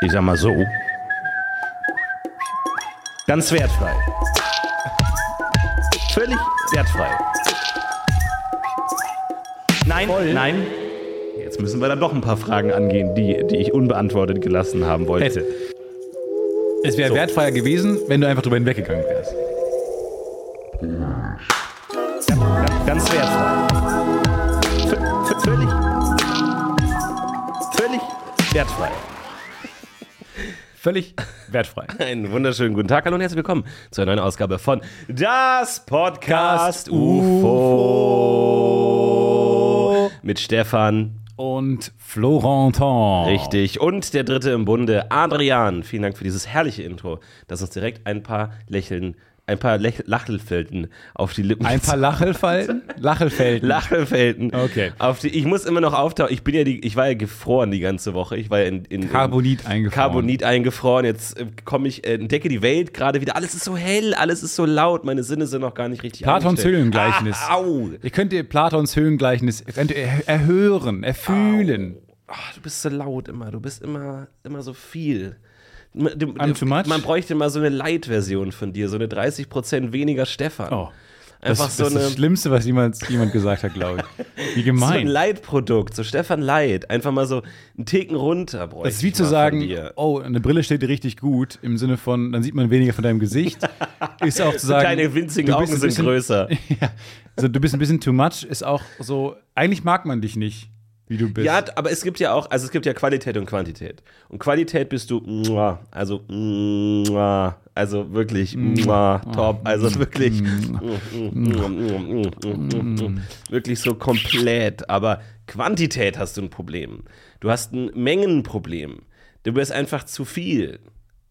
Ich sag mal so. Ganz wertfrei. Völlig wertfrei. Nein, nein. Jetzt müssen wir dann doch ein paar Fragen angehen, die, die ich unbeantwortet gelassen haben wollte. Hätte. Es wäre So. wertfreier gewesen, wenn du einfach drüber hinweggegangen wärst. Ganz wertfrei. V v völlig. Völlig wertfrei. Völlig wertfrei. Einen wunderschönen guten Tag, hallo und herzlich willkommen zu einer neuen Ausgabe von Das Podcast UFO mit Stefan, Und Florentin. richtig, und der dritte im Bunde, Adrian. Vielen Dank für dieses herrliche Intro, das uns direkt ein paar Lächeln, ein paar Lech Lachelfelden auf die Lippen Ein paar Lachelfalten? Lachelfelden. Lachelfelden. Okay. Auf die, ich muss immer noch auftauchen. Ich bin ja die, ich war ja gefroren die ganze Woche. Ich war ja in, in Carbonit eingefroren. Carbonit eingefroren. Jetzt äh, komme ich, äh, entdecke die Welt gerade wieder. Alles ist so hell, alles ist so laut. Meine Sinne sind noch gar nicht richtig Platons. Höhlengleichnis. Ah, au. Ihr könnt ihr Platons Höhlengleichnis er erhören, erfühlen. Ah, du bist so laut immer. Du bist immer, immer so viel. I'm too much? Man bräuchte mal so eine Light-Version von dir, so eine 30% weniger Stefan. Oh. Einfach das, so das ist das Schlimmste, was jemals jemand gesagt hat, glaube ich. Wie So ein gemein. Light-Produkt, so Stefan Light. Einfach mal so einen Ticken runter bräuchte das ist wie zu sagen, oh, eine Brille steht dir richtig gut, im Sinne von, dann sieht man weniger von deinem Gesicht. ist auch zu sagen, Deine winzigen Augen sind bisschen- größer. ja, also du bist ein bisschen too much, ist auch so, eigentlich mag man dich nicht, wie du bist. Ja, aber es gibt ja auch, also es gibt ja Qualität und Quantität. Und Qualität bist du, also, also wirklich, muah, top, also wirklich, wirklich so komplett. Aber Quantität hast du ein Problem. Du hast ein Mengenproblem. Du bist einfach zu viel.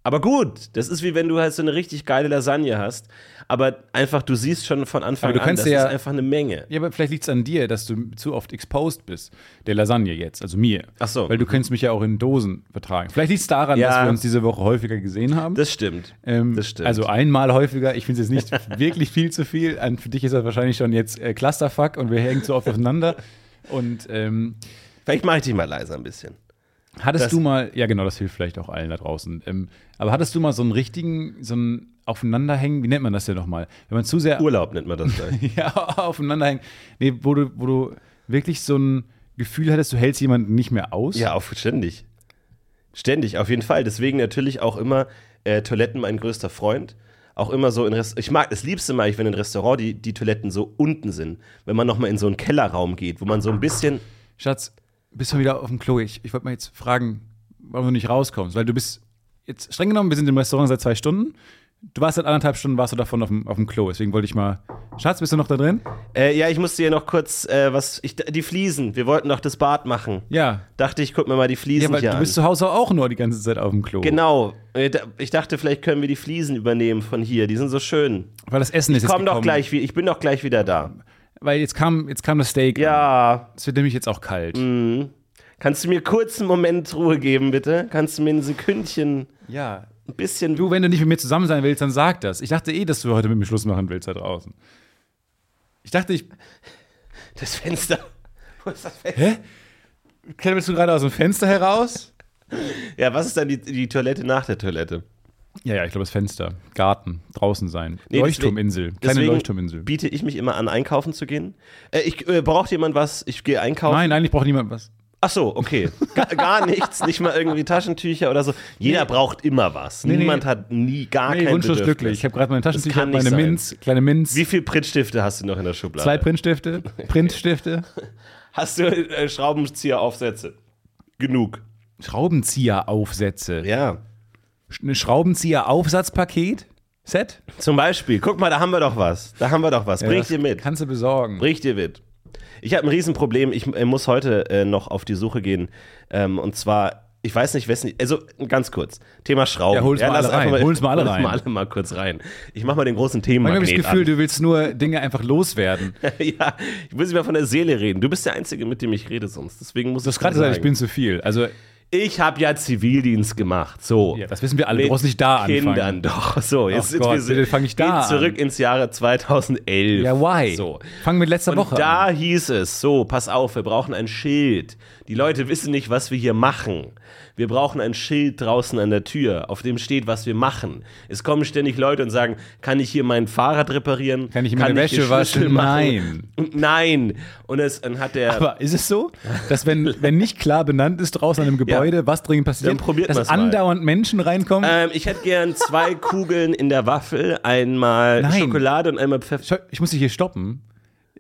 Aber gut, das ist wie wenn du halt so eine richtig geile Lasagne hast, aber einfach, du siehst schon von Anfang Aber du an, kannst das ja- ist einfach eine Menge. Ja, aber vielleicht liegt es an dir, dass du zu oft exposed bist. Der Lasagne jetzt, also mir. Ach so. Weil du könntest mich ja auch in Dosen vertragen. Vielleicht liegt es daran, Ja. dass wir uns diese Woche häufiger gesehen haben. Das stimmt. Ähm, das stimmt. Also einmal häufiger. Ich finde es jetzt nicht wirklich viel zu viel. An- Für dich ist das wahrscheinlich schon jetzt äh, Clusterfuck und wir hängen zu oft aufeinander. Und ähm, Vielleicht mache ich dich mal leiser ein bisschen. Hattest Das- du mal, ja genau, das hilft vielleicht auch allen da draußen. Ähm, aber hattest du mal so einen richtigen, so ein Aufeinanderhängen, wie nennt man das denn nochmal? Wenn man zu sehr Urlaub nennt man das gleich. ja, aufeinanderhängen. Nee, wo du, wo du wirklich so ein Gefühl hattest, du hältst jemanden nicht mehr aus. ja, auf ständig. Ständig, auf jeden Fall. Deswegen natürlich auch immer äh, Toiletten mein größter Freund. Auch immer so in Rest Ich mag das Liebste mag ich, wenn in einem Restaurant die, die Toiletten so unten sind. Wenn man nochmal in so einen Kellerraum geht, wo man so ein bisschen. Schatz, bist du wieder auf dem Klo? Ich, ich wollte mal jetzt fragen, warum du nicht rauskommst. Weil du bist jetzt streng genommen, wir sind im Restaurant seit zwei Stunden. Du warst seit anderthalb Stunden, warst du davon auf dem, auf dem Klo. Deswegen wollte ich mal. Schatz, bist du noch da drin? Äh, ja, ich musste hier noch kurz äh, was. Ich, die Fliesen. Wir wollten doch das Bad machen. Ja. Dachte ich, guck mir mal die Fliesen Ja, weil hier du bist an. zu Hause auch nur die ganze Zeit auf dem Klo. Genau. Äh, Ich dachte, vielleicht können wir die Fliesen übernehmen von hier. Die sind so schön. Weil das Essen ist jetzt Komm doch gleich, ich bin doch gleich wieder da. Weil jetzt kam, jetzt kam das Steak. Ja, Es wird nämlich jetzt auch kalt. Kannst du mir kurz einen Moment Ruhe geben, bitte? Kannst du mir ein Sekündchen, Ja. ein bisschen. Du, wenn du nicht mit mir zusammen sein willst, dann sag das. Ich dachte eh, dass du heute mit mir Schluss machen willst da draußen. Ich dachte, ich. Das Fenster. Wo ist das Fenster? Hä? Kletterst du gerade aus dem Fenster heraus? Ja, was ist dann die, die Toilette nach der Toilette? Ja, ja, ich glaube, das Fenster. Garten, draußen sein. Nee, Leuchtturminsel. Kleine Deswegen Leuchtturminsel. biete ich mich immer an, einkaufen zu gehen. Äh, ich, äh, braucht jemand was? Ich gehe einkaufen. Nein, eigentlich braucht niemand was. Ach so, okay. Gar, gar nichts, nicht mal irgendwie Taschentücher oder so. Jeder braucht immer was. Nee, nee. Niemand hat nie gar Nee, kein wunschlos Bedürfnis. glücklich. Ich habe gerade meine Taschentücher, meine sein. Minz, kleine Minz, Wie viele Printstifte hast du noch in der Schublade? zwei Printstifte, Printstifte, Hast du äh, Schraubenzieheraufsätze? Genug. Schraubenzieher-Aufsätze. Ja. Ein Schraubenzieher-Aufsatzpaket? Set? Zum Beispiel, guck mal, da haben wir doch was. Da haben wir doch was. Bring das dir mit. Kannst du besorgen. Bring dir mit. Ich habe ein Riesenproblem. Ich äh, muss heute äh, noch auf die Suche gehen. Ähm, und zwar, ich weiß nicht, wessen. Also ganz kurz. Thema Schrauben. Ja, hol's mal alle rein. Hol's mal alle hol's rein. mal alle mal kurz rein. Ich mach mal den großen habe ich Themenmagnet das Gefühl, an. du willst nur Dinge einfach loswerden. ja, ich muss nicht mal von der Seele reden. Du bist der Einzige, mit dem ich rede sonst. Deswegen muss Du ich hast gerade sagen. gesagt, ich bin zu viel. Also, Ich habe ja Zivildienst gemacht. So. ja, das wissen wir alle. Mit Du brauchst nicht da anfangen. Kindern doch. So, jetzt Ach Gott, wir fang ich da geht zurück an. ins Jahre 2011. Ja, why? So. Fang mit letzter Und Woche da an. hieß es, so, pass auf, wir brauchen ein Schild. Die Leute wissen nicht, was wir hier machen. Wir brauchen ein Schild draußen an der Tür, auf dem steht, was wir machen. Es kommen ständig Leute und sagen, kann ich hier mein Fahrrad reparieren? Kann ich meine die Wäsche Schlüssel waschen? machen? Nein. Und nein. Und es, dann hat der. Aber ist es so, dass wenn, wenn nicht klar benannt ist draußen an einem Gebäude, was dringend passiert, Dann probiert dass andauernd Menschen reinkommen? ähm, ich hätte gern zwei Kugeln in der Waffel, einmal Nein. Schokolade und einmal Pfeffer. Ich muss dich hier stoppen.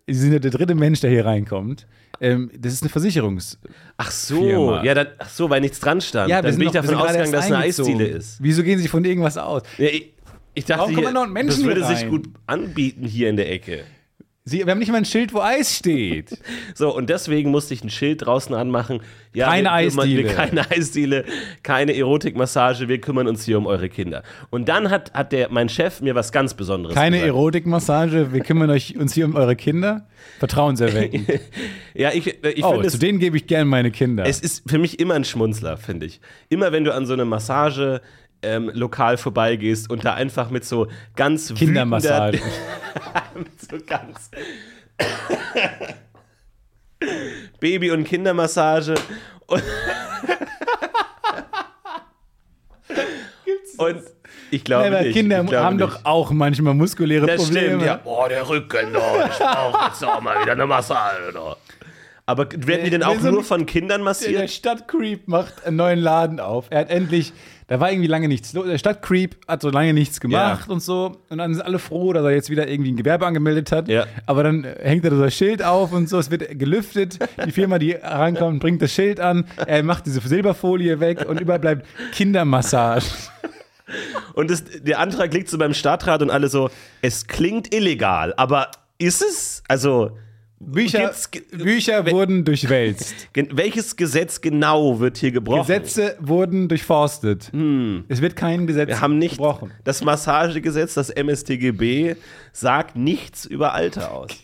Sie sind ja der dritte Mensch, der hier reinkommt. Ähm, das ist eine Versicherungs. Ach so, Firma. ja, dann, ach so, weil nichts dran stand. Ja, wir dann sind bin ich noch- wir davon ausgegangen, dass erst eine. Eisdiele ist. Wieso gehen Sie von irgendwas aus? Ja, ich, ich dachte, Warum kommen hier, andauernd Menschen das würde hier sich rein? gut anbieten hier in der Ecke. Sie, wir haben nicht mal ein Schild, wo Eis steht. So, und deswegen musste ich ein Schild draußen anmachen. Ja, Keine Eisdiele. Keine Eisdiele, keine Erotikmassage, wir kümmern uns hier um eure Kinder. Und dann hat, hat der, mein Chef mir was ganz Besonderes Keine gesagt. Erotikmassage. Wir kümmern euch, uns hier um eure Kinder. Vertrauenserweckend. Ja, ich, ich Oh, finde zu es, denen gebe ich gerne meine Kinder. es ist für mich immer ein Schmunzler, finde ich. Immer wenn du an so einem Massage ähm, lokal vorbeigehst und da einfach mit so ganz Kindermassage. mit so ganz Baby- und Kindermassage und, und ich glaube Aber nicht. Kinder ich glaube haben nicht. doch auch manchmal muskuläre Das Probleme. stimmt, ja. Oh, der Rücken, oh, ich brauche jetzt auch mal wieder eine Massage. Oh. Aber werden die denn auch so nur von Kindern Der massiert? Stadtcreep macht einen neuen Laden auf. Er hat endlich, da war irgendwie lange nichts los. Der Stadtcreep hat so lange nichts gemacht Ja. und so. Und dann sind alle froh, dass er jetzt wieder irgendwie ein Gewerbe angemeldet hat. Ja. Aber dann hängt er da ein Schild auf und so. Es wird gelüftet. Die Firma, die rankommt, bringt das Schild an. Er macht diese Silberfolie weg und überall bleibt Kindermassage. Und das, der Antrag liegt so beim Stadtrat und alle so, es klingt illegal, aber ist es? Also, Bücher, Bücher wurden durchwälzt. welches Gesetz genau wird hier gebrochen? Gesetze wurden durchforstet. Es wird kein Gesetz Hm. Wir haben nicht, gebrochen. das Massagegesetz, das MSTGB, sagt nichts über Alter aus.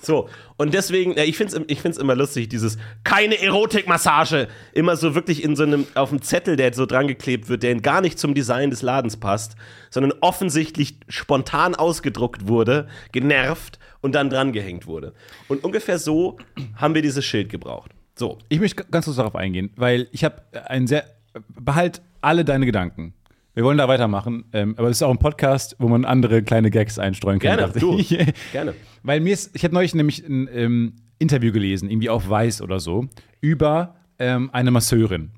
So, und deswegen, ja, ich finde es ich find's immer lustig, dieses keine Erotikmassage, immer so wirklich in so einem, auf dem Zettel, der so dran geklebt wird, der gar nicht zum Design des Ladens passt, sondern offensichtlich spontan ausgedruckt wurde, genervt und dann dran gehängt wurde. Und ungefähr so haben wir dieses Schild gebraucht. So, Ich möchte ganz kurz darauf eingehen, weil ich habe ein sehr. Behalt alle deine Gedanken. Wir wollen da weitermachen, ähm, aber es ist auch ein Podcast, wo man andere kleine Gags einstreuen kann. Gerne, du. gerne. Weil mir ist, ich habe neulich nämlich ein ähm, Interview gelesen, irgendwie auf Weiß oder so, über ähm, eine Masseurin.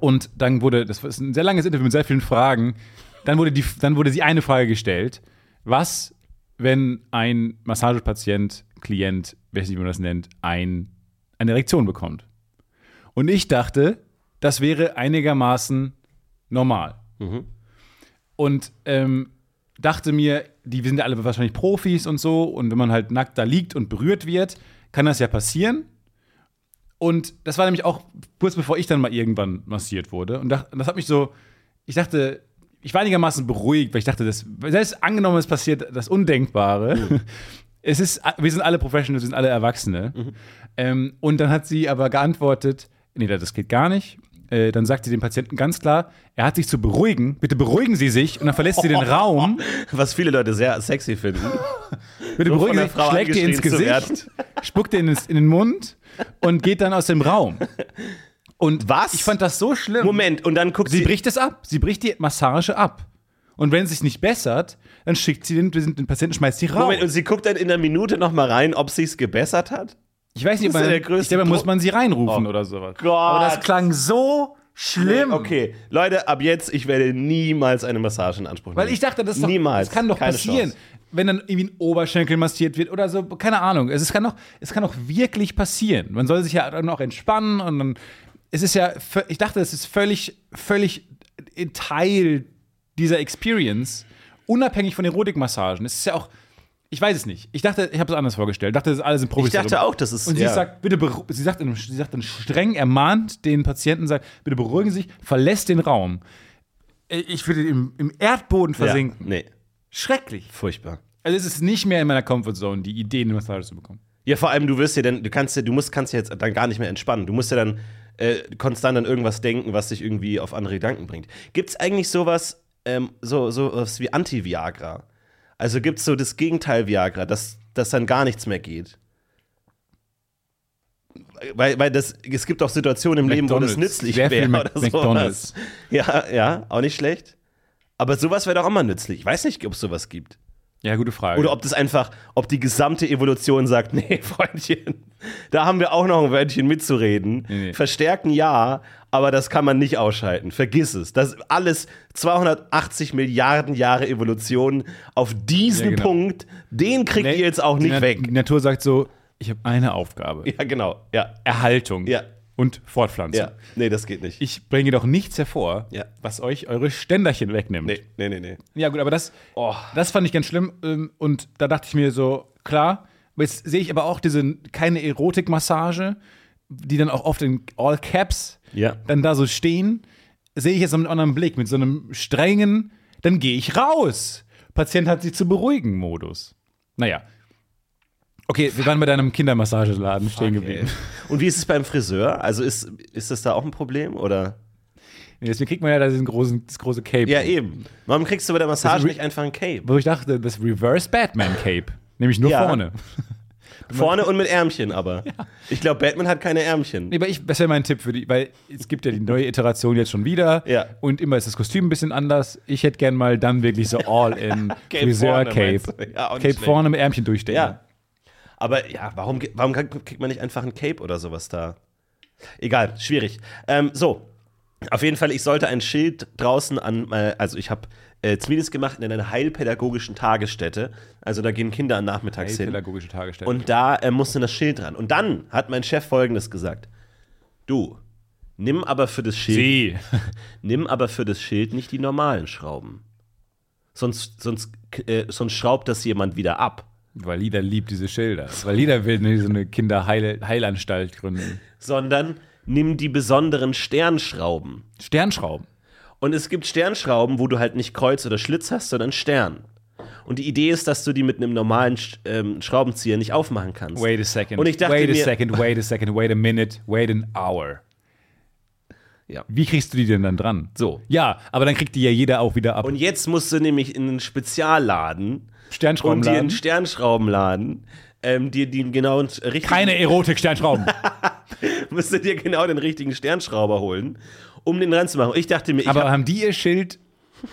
Und dann wurde, das ist ein sehr langes Interview mit sehr vielen Fragen, dann wurde, die, dann wurde sie eine Frage gestellt. Was, wenn ein Massagepatient, Klient, weiß nicht, wie man das nennt, ein, eine Erektion bekommt? Und ich dachte, das wäre einigermaßen normal. Und ähm, dachte mir, die wir sind ja alle wahrscheinlich Profis und so, und wenn man halt nackt da liegt und berührt wird, kann das ja passieren. Und das war nämlich auch kurz bevor ich dann mal irgendwann massiert wurde. Und das hat mich so, ich dachte, ich war einigermaßen beruhigt, weil ich dachte, das, selbst angenommen, es passiert das Undenkbare. Es ist, wir sind alle Professionals, wir sind alle Erwachsene. Ähm, und dann hat sie aber geantwortet, nee, das geht gar nicht. Äh, dann sagt sie dem Patienten ganz klar, er hat sich zu beruhigen, bitte beruhigen Sie sich. Und dann verlässt sie den Raum. Was viele Leute sehr sexy finden. Bitte So beruhigen Sie Frau sich, schlägt ihr ins Gesicht, spuckt ihr in den Mund und geht dann aus dem Raum. Und Was? ich fand das so schlimm. Moment, und dann guckt Sie sie. bricht es ab. Sie bricht die Massage ab. Und wenn es sich nicht bessert, dann schickt sie den, den Patienten, schmeißt sie raus. Moment, und sie guckt dann in der Minute noch mal rein, ob sich's gebessert hat? ich weiß nicht, das man, ja der größte ich glaube, muss man sie reinrufen Oh oder sowas. Gott. Aber das klang so schlimm. Okay, Leute, ab jetzt, ich werde niemals eine Massage in Anspruch nehmen. Weil ich dachte, das, ist doch, niemals. das kann doch Keine passieren. Chance. Wenn dann irgendwie ein Oberschenkel massiert wird oder so, keine Ahnung. Es, kann, doch, es kann doch wirklich passieren. Man soll sich ja dann auch entspannen und dann. Es ist ja, ich dachte, es ist völlig, völlig Teil dieser Experience, unabhängig von Erotikmassagen. Es ist ja auch, ich weiß es nicht. Ich dachte, ich habe es anders vorgestellt. Ich dachte, das alle sind Ich professionell. dachte auch, das ist. Und sie ja. sagt, bitte, sie sagt, dann- sie sagt dann streng ermahnt den Patienten, sagt, bitte beruhigen Sie sich, verlässt den Raum. Äh, Ich würde im, im Erdboden versinken. Ja, nee, Schrecklich. furchtbar. Also es ist nicht mehr in meiner Comfortzone, die Idee, eine Massage zu bekommen. Ja, vor allem, du wirst ja dann, du kannst ja, du musst, kannst ja jetzt dann gar nicht mehr entspannen. Du musst ja dann äh, konstant an irgendwas denken, was dich irgendwie auf andere Gedanken bringt. Gibt's eigentlich sowas, ähm, so, so was wie Anti-Viagra? Also gibt's so das Gegenteil Viagra, dass, dass dann gar nichts mehr geht? weil, weil das, es gibt auch Situationen im Leben, wo das McDonald's. nützlich wäre oder McDonald's. sowas. Ja, ja, auch nicht schlecht. Aber sowas wäre doch auch mal nützlich. Ich weiß nicht, ob es sowas gibt. Ja, gute Frage. Oder ob das einfach, ob die gesamte Evolution sagt, nee, Freundchen, da haben wir auch noch ein Wörtchen mitzureden. Nee, nee. Verstärken ja, aber das kann man nicht ausschalten. Vergiss es. Das ist alles 280 Milliarden Jahre Evolution auf diesen Ja, genau. Punkt, den kriegt Nee, ihr jetzt auch nicht Na- weg. Die Natur sagt so, ich habe eine Aufgabe. Ja, genau. Ja, Erhaltung Ja. Und Fortpflanzung. ja. Nee, das geht nicht. Ich bringe doch nichts hervor, Ja. was euch eure Ständerchen wegnimmt. Nee, nee, nee, nee. Ja, gut, aber das, Oh. das fand ich ganz schlimm. ähm, Und da dachte ich mir so, klar, jetzt sehe ich aber auch diese keine Erotikmassage, die dann auch oft in All Caps Ja. dann da so stehen, sehe ich jetzt mit einem anderen Blick, mit so einem strengen, dann gehe ich raus. Patient hat sich zu beruhigen Modus. Naja. Okay, wir waren bei deinem Kindermassageladen stehen geblieben. Ey. Und wie ist es beim Friseur? Also ist, ist das da auch ein Problem? Oder? Nee, Deswegen kriegt man ja da diesen großen, das große Cape. Ja, eben. Warum kriegst du bei der Massage nicht einfach ein Cape? Wo ich dachte, das Reverse Batman Cape. Nämlich nur Ja. vorne. Vorne und mit Ärmchen aber. Ich glaube, Batman hat keine Ärmchen. Nee, aber ich, das wäre mein Tipp für die, weil es gibt ja die neue Iteration jetzt schon wieder. Ja. Und immer ist das Kostüm ein bisschen anders. Ich hätte gern mal dann wirklich so Cape? Ja, auch nicht Cape schlecht. vorne mit Ärmchen durchstecken. Ja. Aber ja, warum, warum kriegt man nicht einfach ein Cape oder sowas da? Egal, schwierig. Ähm, so, auf jeden Fall, ich sollte ein Schild draußen an, äh, also ich habe äh, Zumindest gemacht in einer heilpädagogischen Tagesstätte. Also da gehen Kinder nachmittags hin. Pädagogische Tagesstätte. Und da äh, musste das Schild dran. Und dann hat mein Chef folgendes gesagt: Du, nimm aber für das Schild, Sie. nimm aber für das Schild nicht die normalen Schrauben. Sonst, sonst, äh, sonst schraubt das jemand wieder ab. Weil Lida liebt diese Schilder. Weil Lida will ne- so eine Kinderheilanstalt gründen. Sondern nimm die besonderen Sternschrauben. Sternschrauben. Und es gibt Sternschrauben, wo du halt nicht Kreuz oder Schlitz hast, sondern Stern. Und die Idee ist, dass du die mit einem normalen ähm, Schraubenzieher nicht aufmachen kannst. Wait a second. Und ich dachte wait a mir- second, wait a second, wait a minute, wait an hour. Ja. Wie kriegst du die denn dann dran? So. Ja, aber dann kriegt die ja jeder auch wieder ab. Und jetzt musst du nämlich in einen Spezialladen und dir einen Sternschraubenladen. Sternschraubenladen, ähm, dir den genauen richtigen, Keine Erotik-Sternschrauben. musst du dir genau den richtigen Sternschrauber holen, um den ranzumachen. Ich dachte mir, ich aber hab, haben die ihr Schild?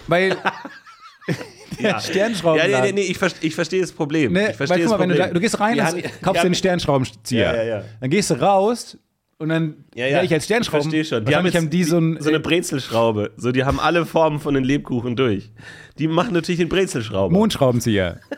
Weil der ja, Sternschraubenladen. ja, nee, nee, nee, ich, ich verstehe das Problem. Ne, ich verstehe das mal, wenn du, Problem. da, du gehst rein, Die hast, kaufst haben- einen Sternschraubenzieher. Ja, ja, ja. Dann gehst du raus und dann Ja, ja. werde ich als Sternschrauben. Ich verstehe schon. Die haben, jetzt haben die so ein. so eine Brezelschraube. So, die haben alle Formen von den Lebkuchen durch. Die machen natürlich den Brezelschrauber. Mondschraubenzieher.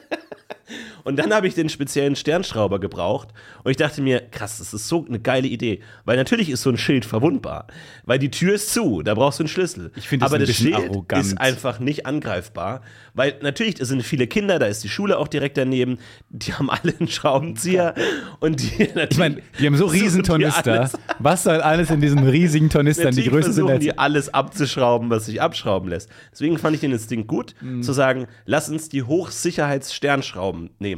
Und dann habe ich den speziellen Sternschrauber gebraucht. Und ich dachte mir, krass, das ist so eine geile Idee. Weil natürlich ist so ein Schild verwundbar. Weil die Tür ist zu, da brauchst du einen Schlüssel. Ich finde Aber das Schild arrogant. ist einfach nicht angreifbar. Weil natürlich, sind viele Kinder, da ist die Schule auch direkt daneben. Die haben alle einen Schraubenzieher. Und die natürlich, Ich meine, die haben so riesen Tornister. Was soll alles in diesen riesigen Tornistern, die größer sind als. die alles abzuschrauben, was sich abschrauben lässt. Deswegen fand ich den Instinkt gut, Mhm. zu sagen, lass uns die Hochsicherheits-Sternschrauben nehmen.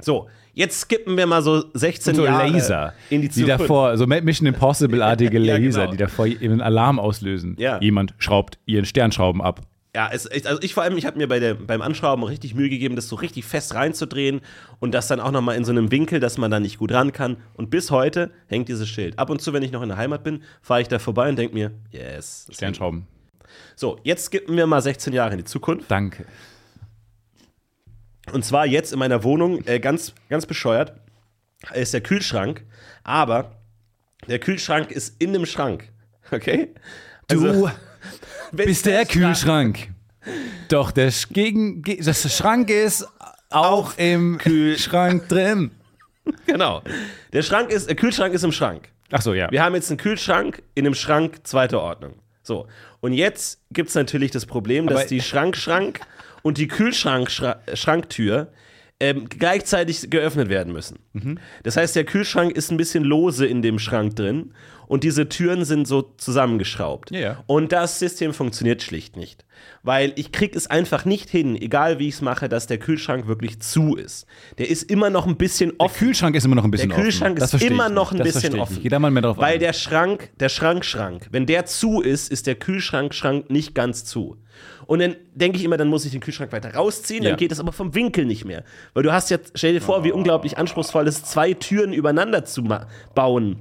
So, jetzt skippen wir mal so 16 so Jahre Laser, in die die Zukunft. davor, so Mission Impossible-artige Ja, Laser, genau. die davor einen Alarm auslösen. Ja. Jemand schraubt ihren Sternschrauben ab. Ja, es, ich- also ich vor allem, ich habe mir bei der, beim Anschrauben richtig Mühe gegeben, das so richtig fest reinzudrehen und das dann auch nochmal in so einem Winkel, dass man da nicht gut ran kann. Und bis heute hängt dieses Schild. Ab und zu, wenn ich noch in der Heimat bin, fahre ich da vorbei und denke mir, yes. Sternschrauben. So, jetzt skippen wir mal 16 Jahre in die Zukunft. Danke. Und zwar jetzt in meiner Wohnung, äh, ganz, ganz bescheuert, ist der Kühlschrank, aber der Kühlschrank ist in dem Schrank. Okay? Du Also, wenn bist der Kühlschrank. Doch der Sch- gegen, ge- das Schrank ist auch im Kühlschrank drin. Genau. Der Schrank ist, der Kühlschrank ist im Schrank. Ach so, ja. Wir haben jetzt einen Kühlschrank in einem Schrank zweiter Ordnung. So. Und jetzt gibt es natürlich das Problem, dass Aber- die Schrankschrank und die Kühlschrank-Schranktür ähm, gleichzeitig geöffnet werden müssen. Mhm. Das heißt, der Kühlschrank ist ein bisschen lose in dem Schrank drin und diese Türen sind so zusammengeschraubt. Ja, ja. Und das System funktioniert schlicht nicht. Weil ich krieg es einfach nicht hin, egal wie ich es mache, dass der Kühlschrank wirklich zu ist. Der ist immer noch ein bisschen Der offen. Kühlschrank ist immer noch ein bisschen Der Kühlschrank offen. Ist immer noch ein bisschen offen. da mal mehr drauf Weil ein. der Schrank, der Schrankschrank, wenn der zu ist, ist der Kühlschrankschrank nicht ganz zu. Und dann denke ich immer, dann muss ich den Kühlschrank weiter rausziehen, Ja. dann geht es aber vom Winkel nicht mehr. Weil du hast jetzt, stell dir vor, wie unglaublich anspruchsvoll es ist, zwei Türen übereinander zu bauen.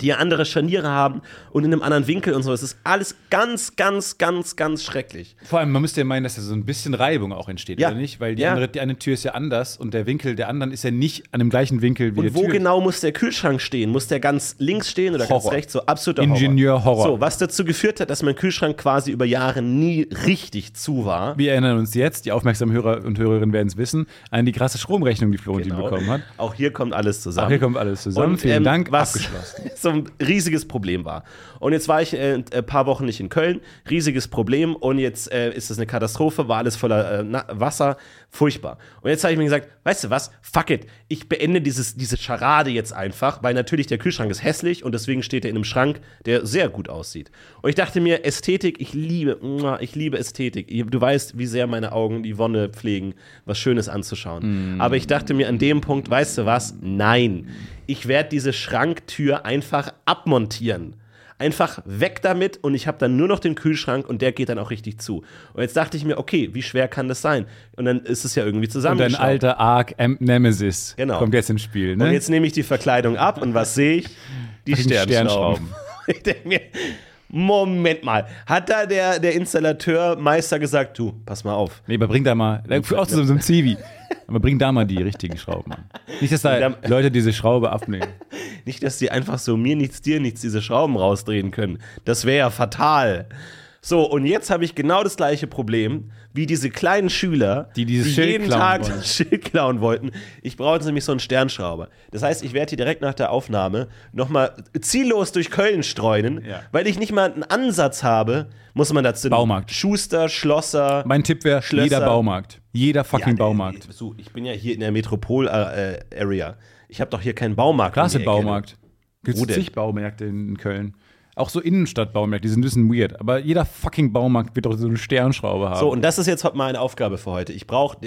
Die ja andere Scharniere haben und in einem anderen Winkel und so. Es ist alles ganz, ganz, ganz, ganz schrecklich. Vor allem, man müsste ja meinen, dass da so ein bisschen Reibung auch entsteht, Ja. oder nicht? Weil die, Ja. andere, die eine Tür ist ja anders und der Winkel der anderen ist ja nicht an dem gleichen Winkel wie Und der wo Tür. genau muss der Kühlschrank stehen? Muss der ganz links stehen oder ganz Horror. rechts? So absoluter Ingenieur-Horror. So, was dazu geführt hat, dass mein Kühlschrank quasi über Jahre nie richtig zu war. Wir erinnern uns jetzt, die aufmerksamen Hörer und Hörerinnen werden es wissen, an die krasse Stromrechnung, die Florentin Genau. bekommen hat. Auch hier kommt alles zusammen. Auch hier kommt alles zusammen. Und, Vielen ähm, Dank. was Abgeschlossen. so ein riesiges Problem war. Und jetzt war ich äh, ein paar Wochen nicht in Köln, riesiges Problem und jetzt äh, ist es eine Katastrophe, war alles voller äh, Wasser, furchtbar. Und jetzt habe ich mir gesagt, weißt du was, fuck it, ich beende dieses, diese Scharade jetzt einfach, weil natürlich der Kühlschrank ist hässlich und deswegen steht er in einem Schrank, der sehr gut aussieht. Und ich dachte mir, Ästhetik, ich liebe, ich liebe Ästhetik. Du weißt, wie sehr meine Augen die Wonne pflegen, was Schönes anzuschauen. Aber ich dachte mir an dem Punkt, weißt du was, nein, ich werde diese Schranktür einfach abmontieren. Einfach weg damit und ich habe dann nur noch den Kühlschrank und der geht dann auch richtig zu. Und jetzt dachte ich mir, okay, wie schwer kann das sein? Und dann ist es ja irgendwie Und dein alter Arc Nemesis Genau. kommt jetzt ins Spiel, ne? Und jetzt nehme ich die Verkleidung ab und was sehe ich? Die Fucking Sternschrauben. ich denke mir, Moment mal, hat da der, der Installateur Meister gesagt, du, pass mal auf. nee, aber bring da mal, auch zu so einem Zivi. Aber bring da mal die richtigen Schrauben an. Nicht, dass da Leute diese Schraube abnehmen. Nicht, dass die einfach so mir nichts, dir nichts diese Schrauben rausdrehen können. Das wäre ja fatal. So, und jetzt habe ich genau das gleiche Problem wie diese kleinen Schüler, Die dieses Schild jeden klauen Tag wollen. das Schild klauen wollten. Ich brauche jetzt nämlich so einen Sternschrauber. Das heißt, ich werde hier direkt nach der Aufnahme nochmal ziellos durch Köln streunen, Ja. weil ich nicht mal einen Ansatz habe, muss man dazu Baumarkt. Schuster, Schlosser. Mein Tipp wäre, jeder Baumarkt. Jeder fucking Ja, Baumarkt. äh, So, ich bin ja hier in der Metropol-Area. ich habe doch hier keinen Baumarkt. um Klasse die. Baumarkt. Gibt es zig Baumärkte in Köln. Auch so Innenstadtbaumärkte, die sind ein bisschen weird. Aber jeder fucking Baumarkt wird doch so eine Sternschraube haben. So, und das ist jetzt meine Aufgabe für heute. Ich brauche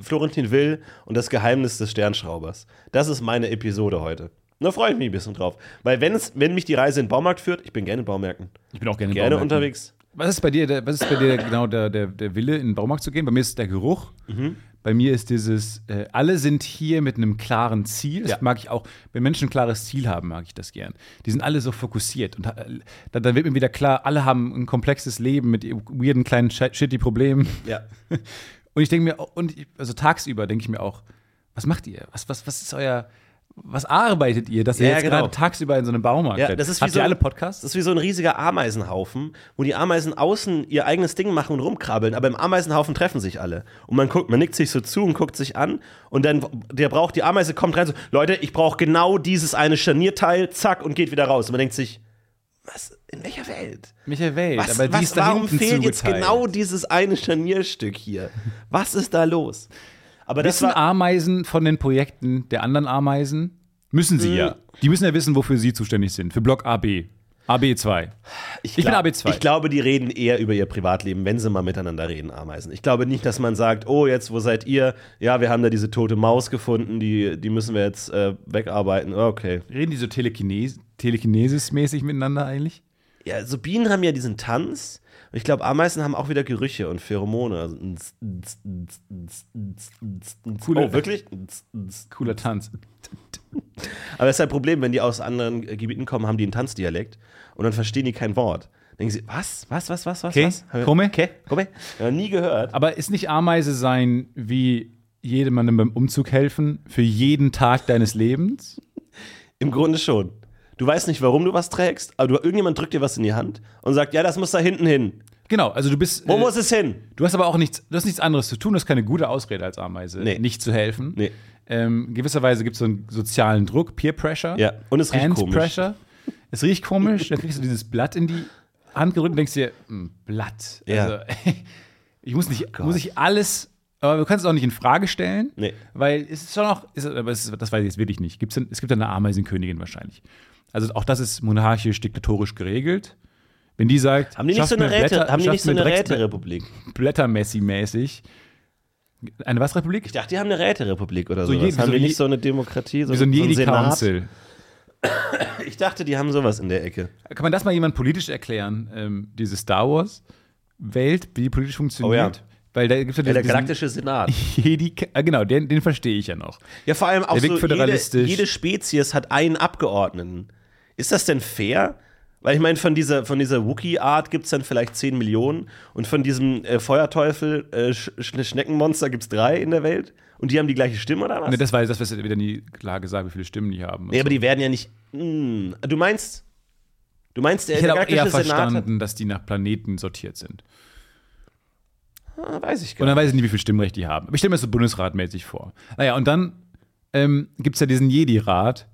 Florentin Will und das Geheimnis des Sternschraubers. Das ist meine Episode heute. Da freue ich mich ein bisschen drauf. Weil wenn, es, wenn mich die Reise in den Baumarkt führt, ich bin gerne in Baumärkten. ich bin auch gerne, in Gerne Baumärkten. unterwegs. Was ist bei dir, der, was ist bei dir genau der, der, der Wille, in den Baumarkt zu gehen? Bei mir ist es der Geruch. Mhm. Bei mir ist dieses, äh, alle sind hier mit einem klaren Ziel. Das Ja. mag ich auch. Wenn Menschen ein klares Ziel haben, mag ich das gern. Die sind alle so fokussiert. Und äh, da, da wird mir wieder klar, alle haben ein komplexes Leben mit weirden kleinen shit- shitty Problemen. Ja. Und ich denke mir, und also tagsüber denke ich mir auch, was macht ihr? Was, was, was ist euer, was arbeitet ihr, dass ihr Ja, jetzt genau. gerade tagsüber in so einem Baumarkt Ja, das ist wie Habt so, ihr alle Podcasts? Das ist wie so ein riesiger Ameisenhaufen, wo die Ameisen außen ihr eigenes Ding machen und rumkrabbeln, aber im Ameisenhaufen treffen sich alle. Und man guckt, man nickt sich so zu und guckt sich an und dann der braucht die Ameise kommt rein so, Leute, ich brauche genau dieses eine Scharnierteil, zack und geht wieder raus. Und man denkt sich, was in welcher Welt? Michael Welt, Was, aber was, warum fehlt jetzt zugeteilt. genau dieses eine Scharnierstück hier? Was ist da los? Aber das Wissen war, Ameisen von den Projekten der anderen Ameisen? Müssen sie ja. Die müssen ja wissen, wofür sie zuständig sind. Für Block AB. AB2. Ich bin glaub- AB2. Ich glaube, die reden eher über ihr Privatleben, wenn sie mal miteinander reden, Ameisen. Ich glaube nicht, dass man sagt, oh, jetzt, wo seid ihr? Ja, wir haben da diese tote Maus gefunden, die, die müssen wir jetzt äh, wegarbeiten. Okay. Reden die so Telekines Telekinesis-mäßig miteinander eigentlich? Ja, so Bienen haben ja diesen Tanz. Und ich glaube, Ameisen haben auch wieder Gerüche und Pheromone. Also, Coole- oh, wirklich? Cooler Tanz. Aber das ist ein Problem, wenn die aus anderen Gebieten kommen, haben die einen Tanzdialekt und dann verstehen die kein Wort. Denken sie, was, was, was, was, was, Okay, was? komme. Okay, komme. Ja, nie gehört. Aber ist nicht Ameise sein wie jemandem beim Umzug helfen für jeden Tag deines Lebens? Im Grunde schon. Du weißt nicht, warum du was trägst, aber du, irgendjemand drückt dir was in die Hand und sagt, ja, das muss da hinten hin. Genau, also du bist. Wo äh, muss es hin? Du hast aber auch nichts, du hast nichts anderes zu tun, du hast keine gute Ausrede als Ameise, Nee. nicht zu helfen. Nee. Ähm, gewisserweise gibt es so einen sozialen Druck, Peer Pressure. Ja, und es riecht komisch. Pressure. Es riecht komisch, dann kriegst du dieses Blatt in die Hand gedrückt und denkst dir, hm, Blatt. Ja. Also, ich muss nicht, muss ich alles, aber du kannst es auch nicht in Frage stellen, Nee. weil es ist schon auch, ist, aber es ist, das weiß ich jetzt wirklich nicht. Gibt's denn, es gibt eine Ameisenkönigin wahrscheinlich. Also auch das ist monarchisch, diktatorisch geregelt. Wenn die sagt, Haben die nicht so eine Räte, Blätter- haben die nicht so eine Räterepublik? Blättermessi-mäßig. Eine was Republik? Ich dachte, die haben eine Räterepublik oder So haben so die nicht so eine Demokratie, so, so ein so einen Jedi Senat? Council. Ich dachte, die haben sowas in der Ecke. Kann man das mal jemand politisch erklären, ähm, diese Star Wars-Welt, wie die politisch funktioniert? Oh ja. Weil da gibt es ja Ja, der galaktische Senat. Jedi, ah, genau, den, den verstehe ich ja noch. Ja, vor allem auch Der so jede, jede Spezies hat einen Abgeordneten. Ist das denn fair? Weil ich meine, von dieser, von dieser Wookie-Art gibt es dann vielleicht 10 Millionen und von diesem äh, Feuerteufel, äh, Sch Sch Schneckenmonster gibt es drei in der Welt und die haben die gleiche Stimme oder was? Ne, das war das, was wieder nie klar gesagt, wie viele Stimmen die haben. nee, aber die werden ja nicht. Mh, du meinst. Du meinst, der ich hätte auch eher Senat hat- verstanden, dass die nach Planeten sortiert sind. Ah, weiß ich Und gar dann nicht. weiß ich nicht, wie viel Stimmrecht die haben. Aber ich stelle mir das so bundesratmäßig vor. Naja, und dann ähm, gibt es ja diesen Jedi-Rat,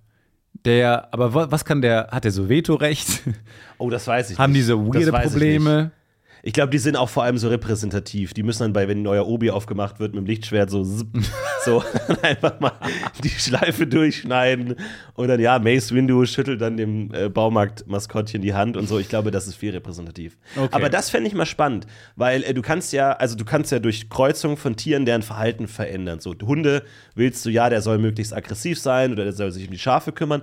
der, aber wa- was kann der, hat der so Vetorecht? Oh, das weiß ich haben nicht. diese weirde Probleme? Ich glaube, die sind auch vor allem so repräsentativ. Die müssen dann bei, wenn ein neuer Obi aufgemacht wird, mit dem Lichtschwert so, zipp, so einfach mal die Schleife durchschneiden. Und dann, ja, Mace Windu schüttelt dann dem äh, Baumarkt-Maskottchen die Hand und so. Ich glaube, das ist viel repräsentativ. Okay. Aber das fände ich mal spannend, weil äh, du kannst ja, also du kannst ja durch Kreuzung von Tieren deren Verhalten verändern. So, Hunde willst du ja, der soll möglichst aggressiv sein oder der soll sich um die Schafe kümmern.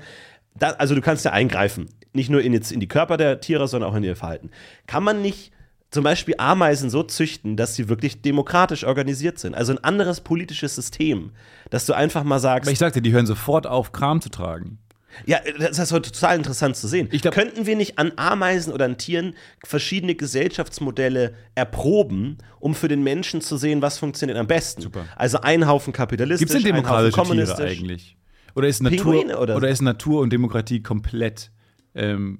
Da, also du kannst ja eingreifen. Nicht nur in, jetzt in die Körper der Tiere, sondern auch in ihr Verhalten. Kann man nicht zum Beispiel Ameisen so züchten, dass sie wirklich demokratisch organisiert sind? Also ein anderes politisches System, dass du einfach mal sagst, Aber ich sagte, die hören sofort auf, Kram zu tragen. ja, das ist heute total interessant zu sehen. Ich glaub- Könnten wir nicht an Ameisen oder an Tieren verschiedene Gesellschaftsmodelle erproben, um für den Menschen zu sehen, was funktioniert am besten? Super. Also ein Haufen kapitalistisch, Gibt es denn ein Haufen demokratische Tiere eigentlich? Oder ist, Natur, oder so? ist Natur und Demokratie komplett ähm,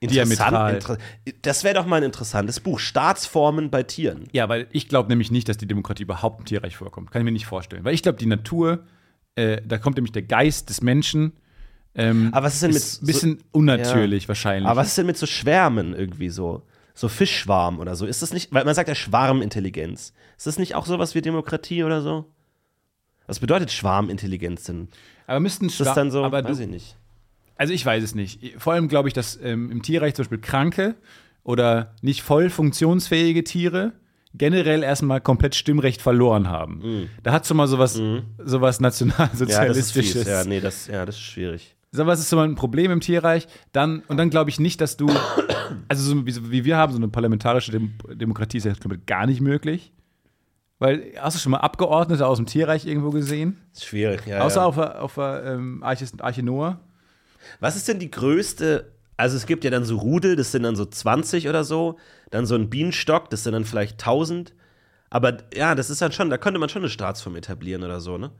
Interessant, inter das wäre doch mal ein interessantes Buch. Staatsformen bei Tieren. Ja, weil ich glaube nämlich nicht, dass die Demokratie überhaupt im Tierreich vorkommt. Kann ich mir nicht vorstellen. Weil ich glaube, die Natur, äh, da kommt nämlich der Geist des Menschen. Ähm, Aber was ist denn mit ein bisschen unnatürlich wahrscheinlich. Aber was ist denn mit so Schwärmen irgendwie so? So Fischschwarm oder so? Ist das nicht, weil man sagt ja Schwarmintelligenz. Ist das nicht auch sowas wie Demokratie oder so? Was bedeutet Schwarmintelligenz denn? aber müssten Ist das dann so? Aber weiß du, ich nicht. Also ich weiß es nicht. Vor allem glaube ich, dass ähm, im Tierreich zum Beispiel kranke oder nicht voll funktionsfähige Tiere generell erstmal komplett Stimmrecht verloren haben. Da hat schon mal sowas, sowas Mhm. Ja, das ist nationalsozialistisches. fies. Ja, nee, das, ja, das ist schwierig. Sag mal, was ist so ein Problem im Tierreich? Dann, und dann glaube ich nicht, dass du, also so wie, wie wir haben, so eine parlamentarische Dem Demokratie ist ja komplett gar nicht möglich. Weil, hast du schon mal Abgeordnete aus dem Tierreich irgendwo gesehen? Ist schwierig, ja. Außer ja. auf auf ähm, Arche, Arche Noah? Was ist denn die größte? Also es gibt ja dann so Rudel, das sind dann so 20 oder so. Dann so ein Bienenstock, das sind dann vielleicht 1000. Aber ja, das ist dann schon, da könnte man schon eine Staatsform etablieren oder so, ne?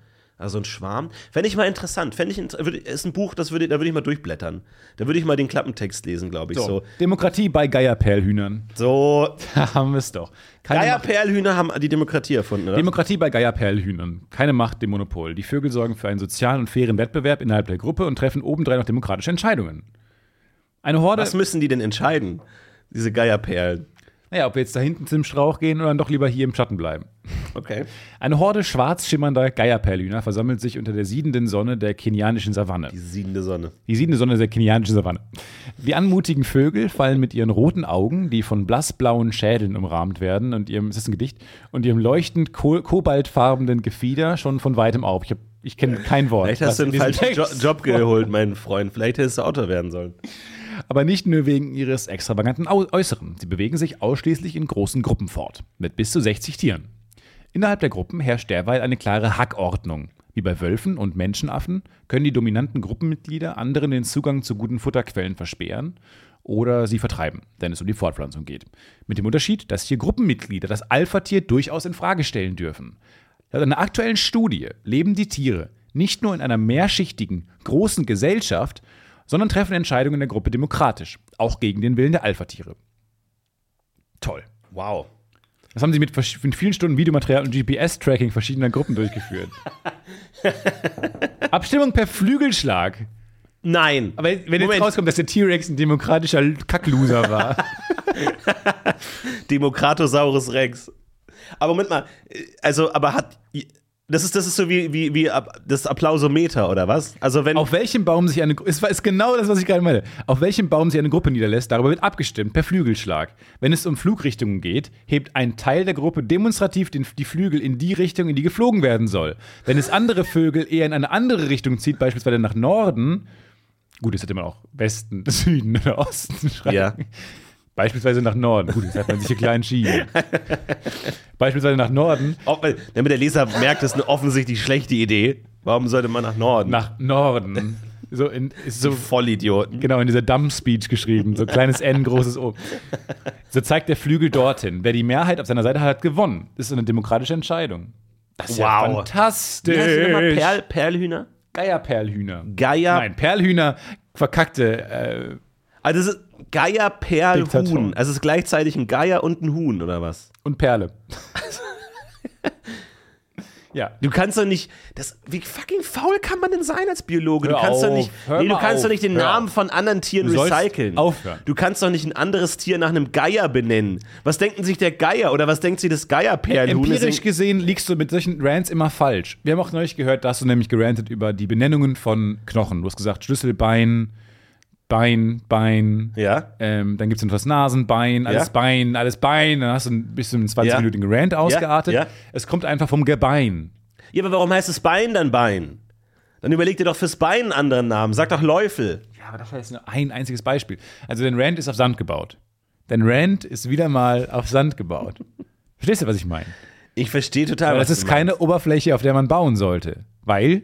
Also ein Schwarm. Fände ich mal interessant. Fände ich, ist ein Buch, das würde, da würde ich mal durchblättern. Da würde ich mal den Klappentext lesen, glaube ich. So, Demokratie bei Geierperlhühnern. so. Da haben wir es doch. Keine Geierperlhühner haben die Demokratie erfunden, oder? Demokratie bei Geierperlhühnern. Keine Macht, dem Monopol. Die Vögel sorgen für einen sozialen und fairen Wettbewerb innerhalb der Gruppe und treffen obendrein noch demokratische Entscheidungen. Eine Horde. Was müssen die denn entscheiden? Diese Geierperlen. Naja, ob wir jetzt da hinten zum Strauch gehen oder dann doch lieber hier im Schatten bleiben. Okay. Eine Horde schwarz schimmernder Geierperlhühner versammelt sich unter der siedenden Sonne der kenianischen Savanne. Die siedende Sonne. Die siedende Sonne der kenianischen Savanne. Die anmutigen Vögel fallen mit ihren roten Augen, die von blassblauen Schädeln umrahmt werden, und ihrem, ist das ein Gedicht, und ihrem leuchtend ko kobaltfarbenen Gefieder schon von weitem auf. Ich, hab- ich kenne kein Wort. Vielleicht hast du in einen falschen jo Job geholt, mein Freund. Vielleicht hättest du Autor werden sollen. Aber nicht nur wegen ihres extravaganten Äußeren. Sie bewegen sich ausschließlich in großen Gruppen fort, mit bis zu 60 Tieren. Innerhalb der Gruppen herrscht derweil eine klare Hackordnung. Wie bei Wölfen und Menschenaffen können die dominanten Gruppenmitglieder anderen den Zugang zu guten Futterquellen versperren oder sie vertreiben, wenn es um die Fortpflanzung geht. Mit dem Unterschied, dass hier Gruppenmitglieder das Alpha-Tier durchaus in Frage stellen dürfen. Laut einer aktuellen Studie leben die Tiere nicht nur in einer mehrschichtigen, großen Gesellschaft, sondern treffen Entscheidungen in der Gruppe demokratisch, auch gegen den Willen der Alpha-Tiere. Toll. Wow. Das haben sie mit, mit vielen Stunden Videomaterial und GPS-Tracking verschiedener Gruppen durchgeführt. Abstimmung per Flügelschlag. Nein. Aber wenn jetzt Moment. rauskommt, dass der T-Rex ein demokratischer Kackloser war. Demokratosaurus Rex. Aber Moment mal, also, aber hat. Das ist, das ist so wie, wie, wie das Applausometer, oder was? Also, wenn. Auf welchem Baum sich eine war- ist genau das, was ich gerade meine. Auf welchem Baum sich eine Gruppe niederlässt, darüber wird abgestimmt per Flügelschlag. Wenn es um Flugrichtungen geht, hebt ein Teil der Gruppe demonstrativ den, die Flügel in die Richtung, in die geflogen werden soll. Wenn es andere Vögel eher in eine andere Richtung zieht, beispielsweise nach Norden, gut, jetzt hätte man auch Westen, Süden oder Osten schreiben. Ja. Beispielsweise nach Norden. Gut, jetzt hat man sich hier klar entschieden. Beispielsweise nach Norden. Auch, damit der Leser merkt, das ist eine offensichtlich schlechte Idee. Warum sollte man nach Norden? Nach Norden. So in, ist so Vollidioten. genau in dieser Dumb-Speech geschrieben. So kleines N, großes O. So zeigt der Flügel dorthin. Wer die Mehrheit auf seiner Seite hat, hat gewonnen. Das ist eine demokratische Entscheidung. Das ist ja Wow. fantastisch. Wie die nochmal? Perl, Perlhühner? Geierperlhühner. Geier. Nein, Perlhühner, verkackte. Äh, Also es ist Geier, Perl. Huhn. Also es ist gleichzeitig ein Geier und ein Huhn, oder was? und Perle. ja. Du kannst doch nicht. Das, wie fucking faul kann man denn sein als Biologe? Du Hör kannst doch auf, nicht. hör Nee, du kannst auf, doch nicht den Namen auf. von anderen Tieren Du recyceln. aufhören. Du kannst doch nicht ein anderes Tier nach einem Geier benennen. Was denken sich der Geier oder was denkt sich das Geierperlhuhn? Empirisch gesehen liegst du mit solchen Rants immer falsch. Wir haben auch neulich gehört, da hast du nämlich gerantet über die Benennungen von Knochen. Du hast gesagt Schlüsselbein, Bein, Bein. Ja. Ähm, dann gibt es noch das Nasenbein, alles Ja. Bein, alles Bein. Dann hast du ein bisschen einen 20-minütigen Rant ausgeartet. ja. Es kommt einfach vom Gebein. Ja, aber warum heißt es Bein dann Bein? Dann überleg dir doch fürs Bein einen anderen Namen. Sag doch Läufel. Ja, aber das war jetzt nur ein einziges Beispiel. Also dein Rant ist auf Sand gebaut. Dein Rant ist wieder mal auf Sand gebaut. Verstehst du, was ich meine? Ich verstehe total, Aber das ist keine. Oberfläche, auf der man bauen sollte. Weil,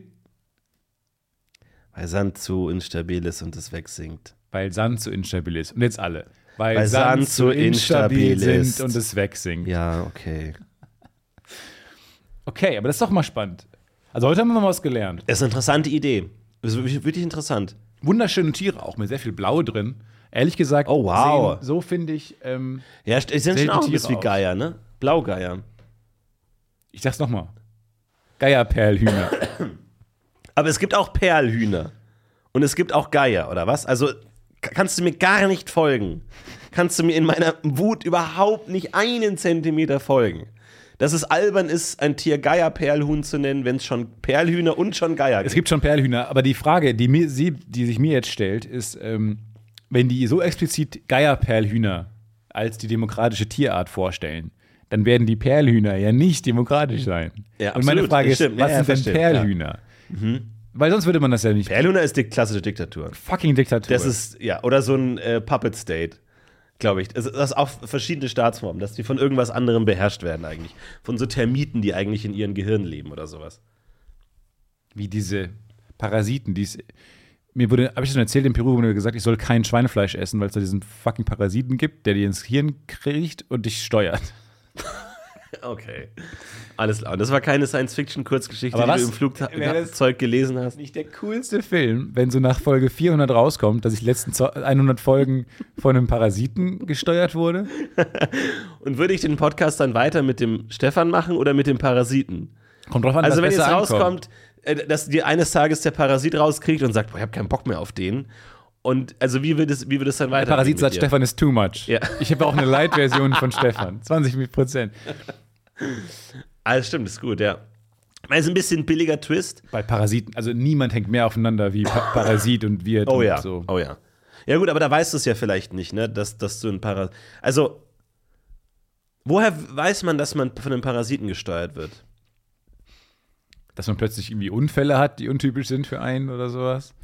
Weil Sand zu instabil ist und es wegsinkt. weil Sand zu instabil ist. Und jetzt alle. Weil, Weil Sand, Sand zu instabil instabil ist. und es wegsinkt. Ja, okay. Okay, aber das ist doch mal spannend. Also heute haben wir mal was gelernt. Das ist eine interessante Idee. Das ist wirklich wirklich interessant. Wunderschöne Tiere auch, mit sehr viel Blau drin. Ehrlich gesagt, Oh, wow. sehen, so finde ich, ähm, Ja, es sind schon auch ein Tiere bisschen wie. Geier, ne? Blaugeier. ich sag's nochmal. Geierperlhühner. Aber es gibt auch Perlhühner. Und es gibt auch Geier, oder was? Also kannst du mir gar nicht folgen. Kannst du mir in meiner Wut überhaupt nicht einen Zentimeter folgen. Dass es albern ist, ein Tier Geierperlhuhn zu nennen, wenn es schon Perlhühner und schon Geier Es gibt. gibt schon Perlhühner, aber die Frage, die, mir, sie, die sich mir jetzt stellt, ist, ähm, wenn die so explizit Geierperlhühner als die demokratische Tierart vorstellen, dann werden die Perlhühner ja nicht demokratisch sein. Ja, Und meine. Frage ist, Stimmt. Was ja, sind denn verstehe. Perlhühner? Weil sonst würde man das ja nicht. Perlhühner ist die klassische Diktatur. Fucking Diktatur. Das ist, ja, oder so ein äh, Puppet State, glaube ich. Das das ist auch verschiedene Staatsformen, dass die von irgendwas anderem beherrscht werden eigentlich. Von so Termiten, die eigentlich in ihren Gehirn leben oder sowas. wie diese Parasiten, die es. Mir wurde, habe ich schon erzählt, in Peru wurde mir gesagt, ich soll kein Schweinefleisch essen, weil es da diesen fucking Parasiten gibt, der dir ins Hirn kriecht und dich steuert. Okay. Alles klar. Und das war keine Science-Fiction-Kurzgeschichte, die was- du im Flugzeug gelesen hast. Nicht der coolste Film, wenn so nach Folge 400 rauskommt, dass ich die letzten zo- 100 Folgen von einem Parasiten gesteuert wurde. Und würde ich den Podcast dann weiter mit dem Stefan machen oder mit dem Parasiten? Kommt drauf an, Also, wenn jetzt ankommt. rauskommt, äh, dass dir eines Tages der Parasit rauskriegt und sagt, boah, ich habe keinen Bock mehr auf den. Und also, wie wird es, wie wird es dann Der weiter? Parasit sagt, Stefan ist too much. Ja. Ich habe auch eine Light-Version von Stefan. 20 Prozent. Alles stimmt, ist gut, ja. Es ist ein bisschen ein billiger Twist. Bei Parasiten, also niemand hängt mehr aufeinander wie pa Parasit und Wirt Oh und ja. so. Oh ja. Ja, gut, aber da weißt du es ja vielleicht nicht, ne? Dass, dass du ein Parasit. Also, woher weiß man, dass man von einem Parasiten gesteuert wird? Dass man plötzlich irgendwie Unfälle hat, die untypisch sind für einen oder sowas.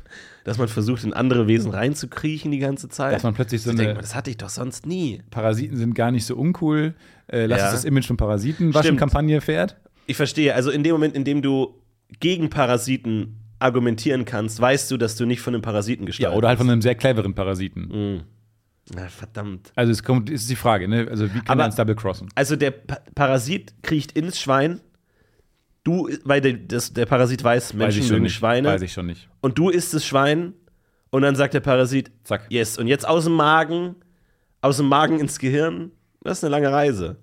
Dass man versucht, in andere Wesen reinzukriechen die ganze Zeit? Dass man plötzlich so ich denke, eine das hatte ich doch sonst nie. Parasiten sind gar nicht so uncool. Äh, lass Ja. uns das Image von Parasiten waschen. Kampagne fährt. Ich verstehe. Also, in dem Moment, in dem du gegen Parasiten argumentieren kannst, weißt du, dass du nicht von einem Parasiten Ja, gesteuert oder halt von bist. einem sehr cleveren Parasiten. Mhm. Na, verdammt. Also es kommt, ist die Frage, ne? Also wie kann man uns double crossen? Also der Pa- Parasit kriecht ins Schwein. Du, weil der, das, der Parasit weiß, Menschen mögen Schweine. Weiß ich schon nicht. Und du isst das Schwein. Und dann sagt der Parasit, Zack. yes. Und jetzt aus dem Magen, aus dem Magen ins Gehirn. Das ist eine lange Reise.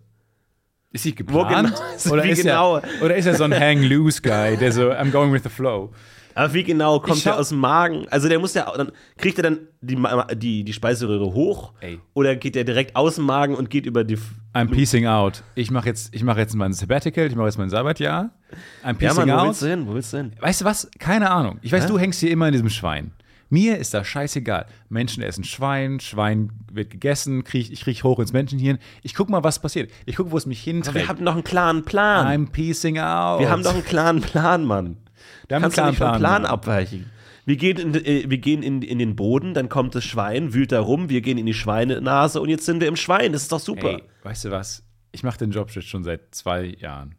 Ist sie Wo geplant? genau- oder, wie ist genau? Er, oder ist er so ein Hang-Loose-Guy, der so, I'm going with the flow? Aber wie genau kommt der aus dem Magen? Also der muss ja, dann kriegt er dann die, die, die Speiseröhre hoch? Ey. Oder geht der direkt aus dem Magen und geht über die. I'm peacing out. Ich mache jetzt, ich mach jetzt mein Sabbatical, ich mache jetzt mein Sabbatjahr. I'm Ja, peacing Mann, wo out. willst du hin? Wo willst du hin? Weißt du was? Keine Ahnung. Ich weiß, Hä? du hängst hier immer in diesem Schwein. Mir ist das scheißegal. Menschen essen Schwein, Schwein wird gegessen, krieg, ich krieg hoch ins Menschenhirn. Ich guck mal, was passiert. Ich guck, wo es mich Aber wir hinträgt. haben doch einen klaren Plan. I'm peacing out. wir haben doch einen klaren Plan, Mann. Wir haben einen Kannst du klaren nicht vom Plan. Plan abweichen. Wir gehen, in, äh, wir gehen in, in den Boden, dann kommt das Schwein, wühlt da rum, wir gehen in die Schweinenase und jetzt sind wir im Schwein. Das ist doch super. Ey, weißt du was? Ich mache den Job jetzt schon seit zwei Jahren.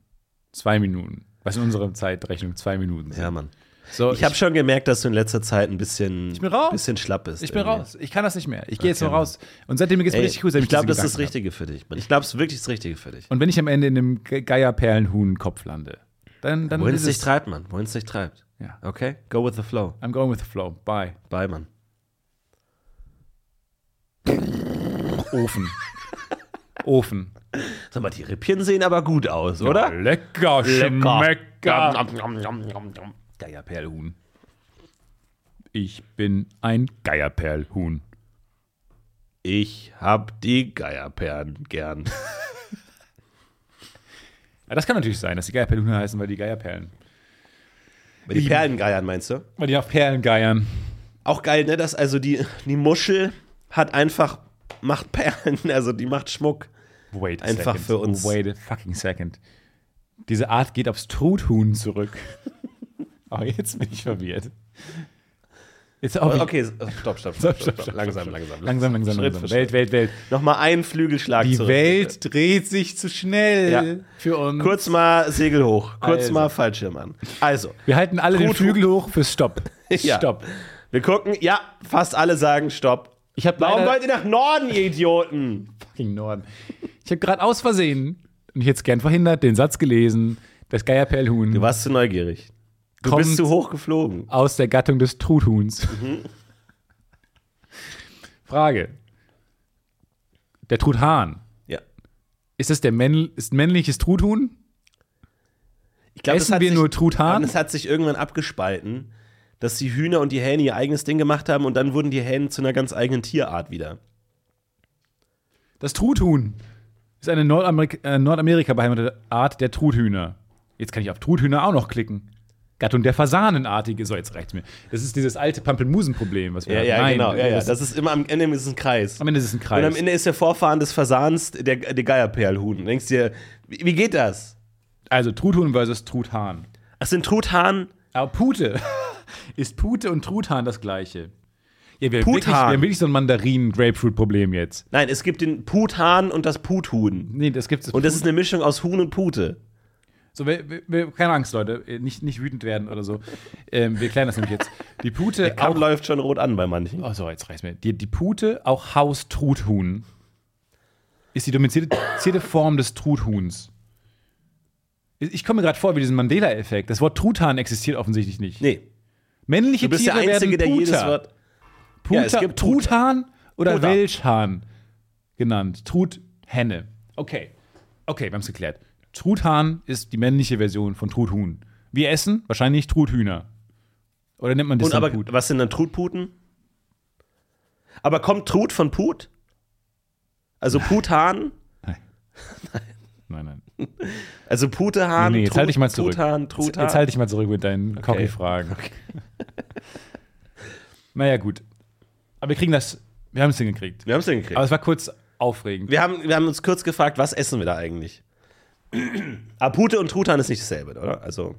Zwei Minuten. Was in unserer Zeitrechnung zwei Minuten sind. Ja, Mann. So, Ich habe schon gemerkt, dass du in letzter Zeit ein bisschen, bisschen schlapp bist. ich bin irgendwie. raus. Ich kann das nicht mehr. Ich gehe jetzt Okay, nur raus. Und seitdem geht's mir Ey, richtig gut. ich glaube, das ist das Richtige für dich. Ich glaube, es ist wirklich das Richtige für dich. Und wenn ich am Ende in einem Ge- Geierperlenhuhn-Kopf lande, dann, dann Wohin es dich treibt, Mann. Wohin es dich treibt. Ja. Okay? Go with the flow. I'm going with the flow. Bye. Bye, Mann. Ofen. Ofen. Sag mal, die Rippchen sehen aber gut aus, oder? Lecker, schmecker. Lecker. Geierperlhuhn. Ich bin ein Geierperlhuhn. Ich hab die Geierperlen gern. Ja, das kann natürlich sein, dass die Geierperlhuhn heißen, weil die Geierperlen. Bei die Perlengeiern meinst du? Weil die auf Perlen geiern. Auch geil, ne? Dass also die, die Muschel hat einfach, macht Perlen, also die macht Schmuck. Wait a Einfach second. für uns. Wait a fucking second. Diese Art geht aufs Truthuhn zurück. Aber jetzt bin ich verwirrt. Jetzt auch Okay, stopp, stopp, stopp, stopp, stopp. Langsam, langsam. Langsam, langsam, langsam. Welt, Welt, Welt. Nochmal einen Flügelschlag Die. Welt dreht sich zu schnell für uns. Kurz mal Segel hoch, kurz Also. mal Fallschirm an. Also, Wir halten alle den. Flügel hoch fürs Stopp. Stopp. wir gucken, ja, fast alle sagen Stopp. Ich habe Warum wollt ihr nach Norden, ihr Idioten? fucking Norden. Ich habe gerade aus Versehen, und ich hätte es gern verhindert, den Satz gelesen, das Geierperlhuhn Du warst zu neugierig. Du bist zu hoch geflogen. aus der Gattung des Truthuhns. Mhm. Frage. Der Truthahn. Ja. Ist das der Männ ist männliches Truthuhn? Ich glaub, Essen wir sich, nur Truthahn? Es hat sich irgendwann abgespalten, dass die Hühner und die Hähne ihr eigenes Ding gemacht haben und dann wurden die Hähne zu einer ganz eigenen Tierart wieder. Das Truthuhn ist eine Nordamerik äh, Nordamerika beheimatete Art der Truthühner. Jetzt kann ich auf Truthühner auch noch klicken. Gattung der Fasanenartige. So, jetzt reicht's mir. Das ist dieses alte Pampelmusenproblem, was wir Ja, hatten. ja, Nein, genau. Ja, ja. das- Das ist immer am Ende ist es ein Kreis. am Ende ist es ein Und Kreis. am Ende ist der Vorfahren des Fasans der, der Geierperlhuhn. Du denkst dir, wie, wie geht das? also Truthuhn versus Truthahn. Ach, sind Truthahn? Aber Pute. ist Pute und Truthahn das gleiche? Ja, wir haben Puthahn. wirklich, wir haben wirklich so ein Mandarinen-Grapefruit-Problem jetzt. Nein, es gibt den Puthahn und das Puthuhn. Nee, das gibt's. Und das ist eine Mischung aus Huhn und Pute. So, wir, wir, keine Angst, Leute. Äh, Nicht, nicht wütend werden oder so. Ähm, wir klären das nämlich jetzt. Die Pute. Kaum Auch, läuft schon rot an bei manchen. oh, so, jetzt reicht's mir. Die, die Pute, auch Haus-Truthuhn, ist die domestizierte Form des Truthuhns. Ich komme mir gerade vor wie diesen Mandela-Effekt. Das Wort Truthahn existiert offensichtlich nicht. Nee, Männliche du bist der Tiere Einzige, der werden jedes. Wort. Puter, Ja, es gibt. Truthahn oder. Welschhahn genannt. Truthenne. Okay. Okay, wir haben es geklärt. Truthahn ist die männliche Version von Truthuhn. Wir essen wahrscheinlich Truthühner. Oder nennt man das Und aber, Put? was sind dann Trutputen? Aber kommt Trut von Put? Also Puthahn? Nein, nein. Also Putehahn, Nee, nee, jetzt Trut, halt dich mal zurück. Jetzt, Truthahn. jetzt halte ich mal zurück mit deinen Cocky-Fragen. naja, gut. Aber wir kriegen das, wir haben es hingekriegt. wir haben es hingekriegt. Aber es war kurz aufregend. wir, haben, wir haben uns kurz gefragt, was essen wir da eigentlich? Aber Pute und Truthahn ist nicht dasselbe, oder? Also.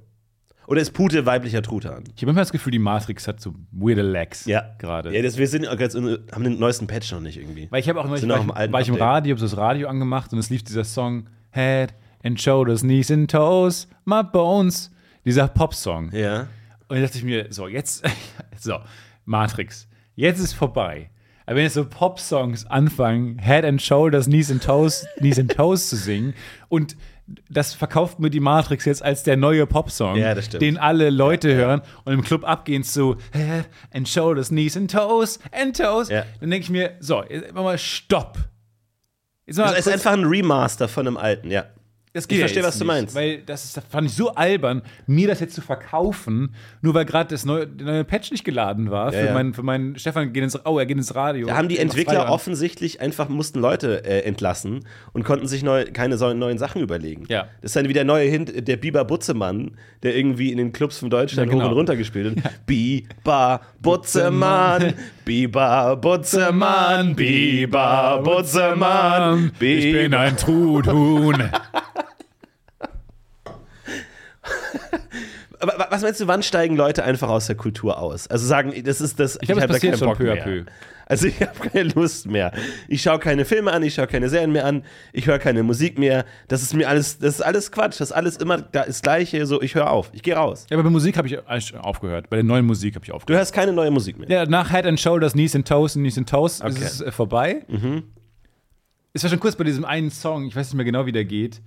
Oder ist Pute weiblicher Truthahn? Ich habe immer das Gefühl, die Matrix hat so weirde Lags Ja. gerade. Ja, das, wir sind jetzt, haben den neuesten Patch noch nicht irgendwie. Weil ich habe auch neulich war, noch ich, war ich im. Radio, habe so das Radio angemacht und es lief dieser Song Head and Shoulders, Knees and Toes, My Bones. Dieser Popsong. Ja. Und dann dachte ich mir, so, jetzt, so, Matrix, jetzt ist vorbei. Aber wenn jetzt so Pop-Songs anfangen, Head and Shoulders, Knees and Toes, Knees and Toes zu singen und das verkauft mir die Matrix jetzt als der neue Popsong, Ja, den alle Leute hören und im Club abgehen zu Head and Shoulders, Knees and Toes and Toes. Ja. Dann denke ich mir, so, jetzt mal Stopp. Jetzt mal Das ist einfach ein Remaster von einem alten, ja. Das Ich ja verstehe, jetzt was du nicht, meinst. Weil das, ist, das fand ich so albern, mir das jetzt zu verkaufen, nur weil gerade das neue, der neue Patch nicht geladen war. Ja, für, ja. meinen, für meinen Stefan geht ins, oh, er geht ins Radio. Da haben die Er Entwickler offensichtlich einfach mussten Leute äh, entlassen und konnten sich neu, keine so neuen Sachen überlegen. Ja. Das ist dann wieder der neue Hint, der Biber Butzemann, der irgendwie in den Clubs von Deutschland Ja, genau. hoch und runter gespielt hat. Biber Butzemann, Biber Butzemann, Biber Butzemann, Ich bin ein Truthuhn. Aber was meinst du, wann steigen Leute einfach aus der Kultur aus? Also sagen, das ist das, Ich glaube, es hab da keinen Bock peu mehr. peu. Also ich habe keine Lust mehr. Ich schaue keine Filme an, ich schaue keine Serien mehr an, ich höre keine Musik mehr. Das ist mir alles, das ist alles Quatsch. Das ist alles immer das Gleiche. So, ich höre auf, ich gehe raus. Ja, aber bei Musik habe ich aufgehört. Bei der neuen Musik habe ich Du aufgehört. hörst keine neue Musik mehr. Ja, nach Head and Shoulders, Knees and Toes und Knees and Toes Okay. ist es äh, vorbei. Es war schon kurz bei diesem einen Song, ich weiß nicht mehr genau, wie der geht,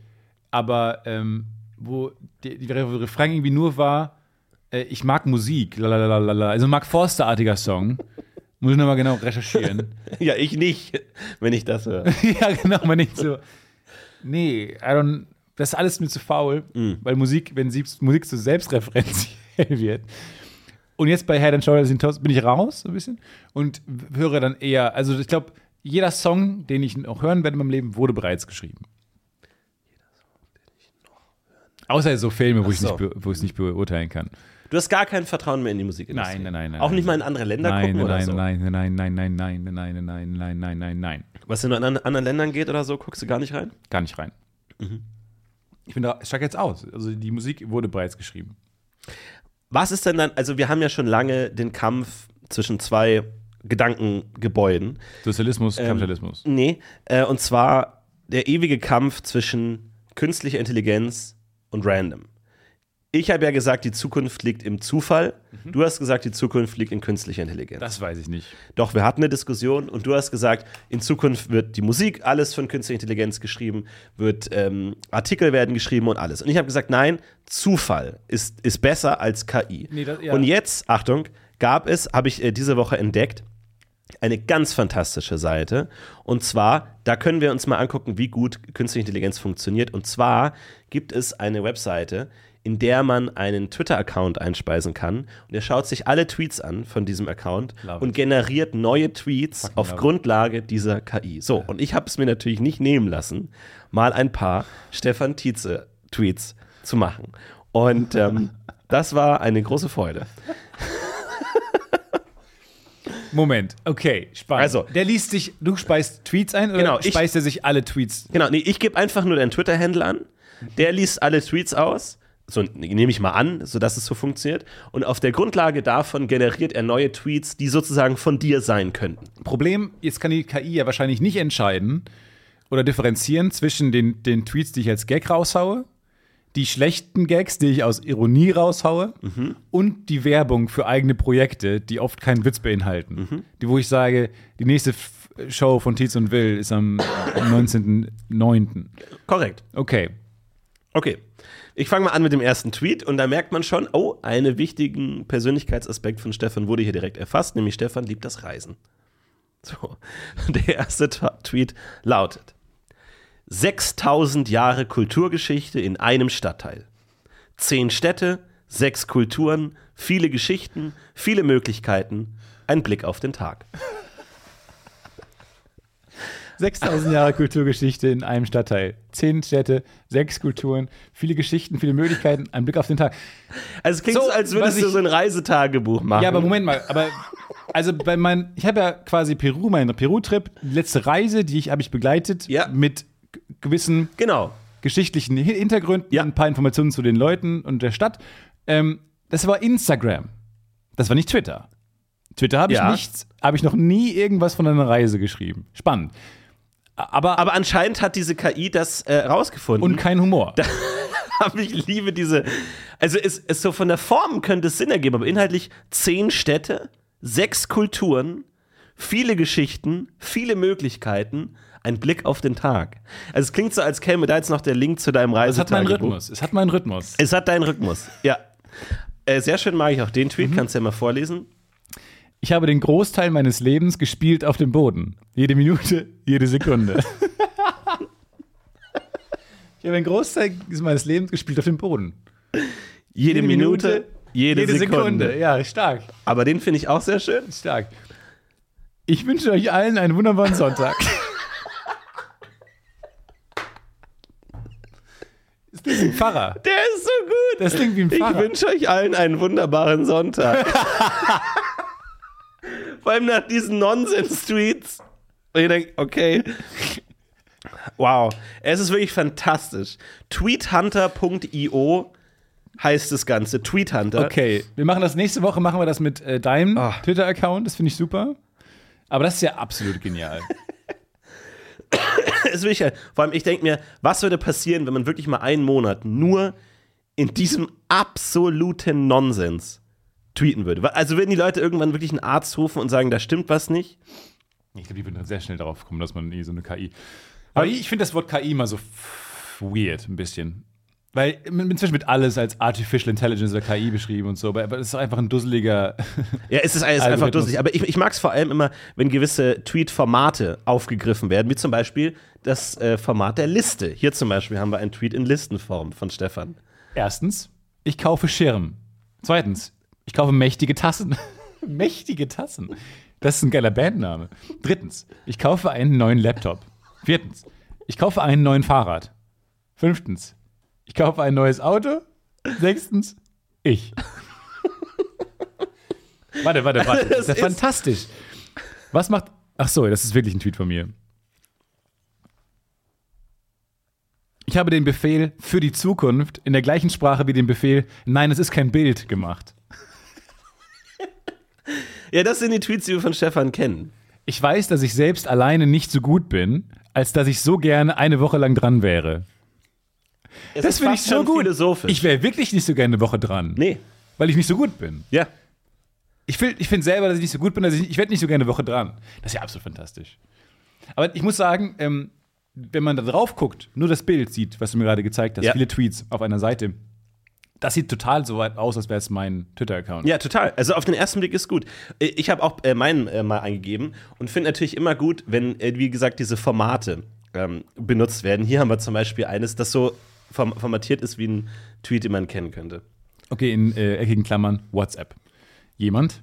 aber ähm, wo Re- Refrain irgendwie nur war, äh, ich mag Musik, lalalala. also ein Mark Forster-artiger Song. Muss ich nochmal genau recherchieren. Ja, ich nicht, wenn ich das höre. ja, genau, man nicht so. Nee, I don't, das ist alles mir zu faul, weil Musik, wenn sie, Musik so selbstreferenziell wird. Und jetzt bei Head and Shoulders in Toast bin ich raus, so ein bisschen, und höre dann eher, also ich glaube, jeder Song, den ich noch hören werde in meinem Leben, wurde bereits geschrieben. Außer so Filme, wo ich so. nicht, be- wo ich es nicht beurteilen kann. Du hast gar kein Vertrauen mehr in die Musikindustrie. Nein, nein, nein, nein, Auch nicht mal in andere Länder Nein, gucken oder nein, so. nein, nein, nein, nein, nein, nein, nein, nein, nein, nein, nein, nein. Was in anderen Ländern geht oder so, guckst du gar nicht rein? Gar nicht rein. Ich bin da, ich steig jetzt aus. Also die Musik wurde bereits geschrieben. Was ist denn dann, also wir haben ja schon lange den Kampf zwischen zwei Gedankengebäuden. Sozialismus, Ähm, Kapitalismus. Nee, äh, und zwar der ewige Kampf zwischen künstlicher Intelligenz und Random. Ich habe ja gesagt, die Zukunft liegt im Zufall. Du hast gesagt, die Zukunft liegt in künstlicher Intelligenz. Das weiß ich nicht. Doch, wir hatten eine Diskussion und du hast gesagt, in Zukunft wird die Musik alles von künstlicher Intelligenz geschrieben, wird ähm, Artikel werden geschrieben und alles. Und ich habe gesagt, nein, Zufall ist, ist besser als KI. Nee, das- ja. Und jetzt, Achtung, gab es, habe ich äh, diese Woche entdeckt, eine ganz fantastische Seite. Und zwar, da können wir uns mal angucken, wie gut künstliche Intelligenz funktioniert. Und zwar gibt es eine Webseite, in der man einen Twitter-Account einspeisen kann. Und er schaut sich alle Tweets an von diesem Account Love und it. generiert neue Tweets Fucking auf love it. Grundlage dieser KI. So, und ich habe es mir natürlich nicht nehmen lassen, mal ein paar Stefan Tietze-Tweets zu machen. Und ähm, das war eine große Freude. Moment, okay, spannend. Also- der liest sich, du speist Tweets ein oder Genau, ich- speist er sich alle Tweets? Genau, nee, ich gebe einfach nur deinen Twitter-Handle an. Der liest alle Tweets aus. So nehme ich mal an, sodass es so funktioniert. Und auf der Grundlage davon generiert er neue Tweets, die sozusagen von dir sein könnten. Problem, jetzt kann die KI ja wahrscheinlich nicht entscheiden oder differenzieren zwischen den, den Tweets, die ich als Gag raushaue, die schlechten Gags, die ich aus Ironie raushaue und die Werbung für eigene Projekte, die oft keinen Witz beinhalten. Die, wo ich sage, die nächste F Show von Tietz und Will ist am 19.09. Korrekt. Okay. Okay. Ich fange mal an mit dem ersten Tweet und da merkt man schon, oh, einen wichtigen Persönlichkeitsaspekt von Stefan wurde hier direkt erfasst, nämlich Stefan liebt das Reisen. So, der erste Tweet lautet: 6000 Jahre Kulturgeschichte in einem Stadtteil. Zehn Städte, sechs Kulturen, viele Geschichten, viele Möglichkeiten, ein Blick auf den Tag. 6000 Jahre Kulturgeschichte in einem Stadtteil. Zehn Städte, sechs Kulturen, viele Geschichten, viele Möglichkeiten, ein Blick auf den Tag. Also es klingt so, So, als würdest was du ich- so ein Reisetagebuch machen. Ja, aber Moment mal, aber also bei mein, ich habe ja quasi Peru, meinen Peru-Trip, die letzte Reise, die ich habe ich begleitet Ja. mit gewissen Genau. geschichtlichen Hi- Hintergründen, Ja. ein paar Informationen zu den Leuten und der Stadt. Ähm, das war Instagram. Das war nicht Twitter. Twitter habe ich Ja. nichts, habe ich noch nie irgendwas von einer Reise geschrieben. Spannend. Aber, Aber anscheinend hat diese KI das äh, rausgefunden. und kein Humor. Aber ich liebe diese. Also es ist so von der Form könnte es Sinn ergeben, aber inhaltlich zehn Städte, sechs Kulturen, viele Geschichten, viele Möglichkeiten, ein Blick auf den Tag. Also es klingt so, als käme da jetzt noch der Link zu deinem Es hat meinen Reisetagebuch. Rhythmus. Es hat meinen Rhythmus. Es hat deinen Rhythmus. Ja. Äh, sehr schön mag ich auch den Mhm. Tweet. Kannst du ja mal vorlesen. Ich habe den Großteil meines Lebens gespielt auf dem Boden. Jede Minute, jede Sekunde. ich habe den Großteil meines Lebens gespielt auf dem Boden. Jede, Minute, jede, Sekunde. Ja, stark. Aber den finde ich auch sehr schön. Stark. Ich wünsche euch allen einen wunderbaren Sonntag. Wie ein Pfarrer. Der ist so gut. Das klingt wie ein Ich Pfarrer. wünsche euch allen einen wunderbaren Sonntag. Vor allem nach diesen Nonsens-Tweets. Und ich denke, okay. Wow. Es ist wirklich fantastisch. Tweethunter.io heißt das Ganze. Tweet Hunter. Okay, wir machen das nächste Woche, machen wir das mit äh, deinem Ah. Twitter-Account, das finde ich super. Aber das ist ja absolut genial. ist wirklich, halt- vor allem, ich denke mir, was würde passieren, wenn man wirklich mal einen Monat nur in diesem absoluten Nonsens tweeten würde? Also würden die Leute irgendwann wirklich einen Arzt rufen und sagen, da stimmt was nicht? Ich glaube, die würden dann sehr schnell darauf kommen, dass man eh so eine KI. Aber ich finde das Wort KI mal so weird, ein bisschen. Weil inzwischen wird alles als Artificial Intelligence oder KI beschrieben und so, aber es ist einfach ein dusseliger. Ja, es ist alles einfach dusselig. Aber ich, ich mag es vor allem immer, wenn gewisse Tweet-Formate aufgegriffen werden, wie zum Beispiel das äh, Format der Liste. Hier zum Beispiel haben wir einen Tweet in Listenform von Stefan. Erstens, ich kaufe Schirm. Zweitens, ich kaufe mächtige Tassen. mächtige Tassen. Das ist ein geiler Bandname. Drittens, ich kaufe einen neuen Laptop. Viertens, ich kaufe einen neuen Fahrrad. Fünftens, ich kaufe ein neues Auto. Sechstens, ich. warte, warte, warte. Das ist ja fantastisch. Was macht. Ach so, das ist wirklich ein Tweet von mir. Ich habe den Befehl für die Zukunft in der gleichen Sprache wie den Befehl Nein, es ist kein Bild gemacht. Ja, das sind die Tweets, die wir von Stefan kennen. Ich weiß, dass ich selbst alleine nicht so gut bin, als dass ich so gerne eine Woche lang dran wäre. Es Das finde ich so gut. Ich wäre wirklich nicht so gerne eine Woche dran, nee. weil ich nicht so gut bin. Ja. Ich, will- ich finde selber, dass ich nicht so gut bin, dass ich, ich werde nicht so gerne eine Woche dran. Das ist ja absolut fantastisch. Aber ich muss sagen, ähm, wenn man da drauf guckt, nur das Bild sieht, was du mir gerade gezeigt hast, Ja. viele Tweets auf einer Seite, das sieht total so weit aus, als wäre es mein Twitter-Account. Ja, total. Also auf den ersten Blick ist gut. Äh, Ich habe auch äh, meinen äh, mal eingegeben und finde natürlich immer gut, wenn, äh, wie gesagt, diese Formate ähm, benutzt werden. Hier haben wir zum Beispiel eines, das so formatiert ist wie ein Tweet, den man kennen könnte. Okay, in äh, eckigen Klammern WhatsApp. Jemand?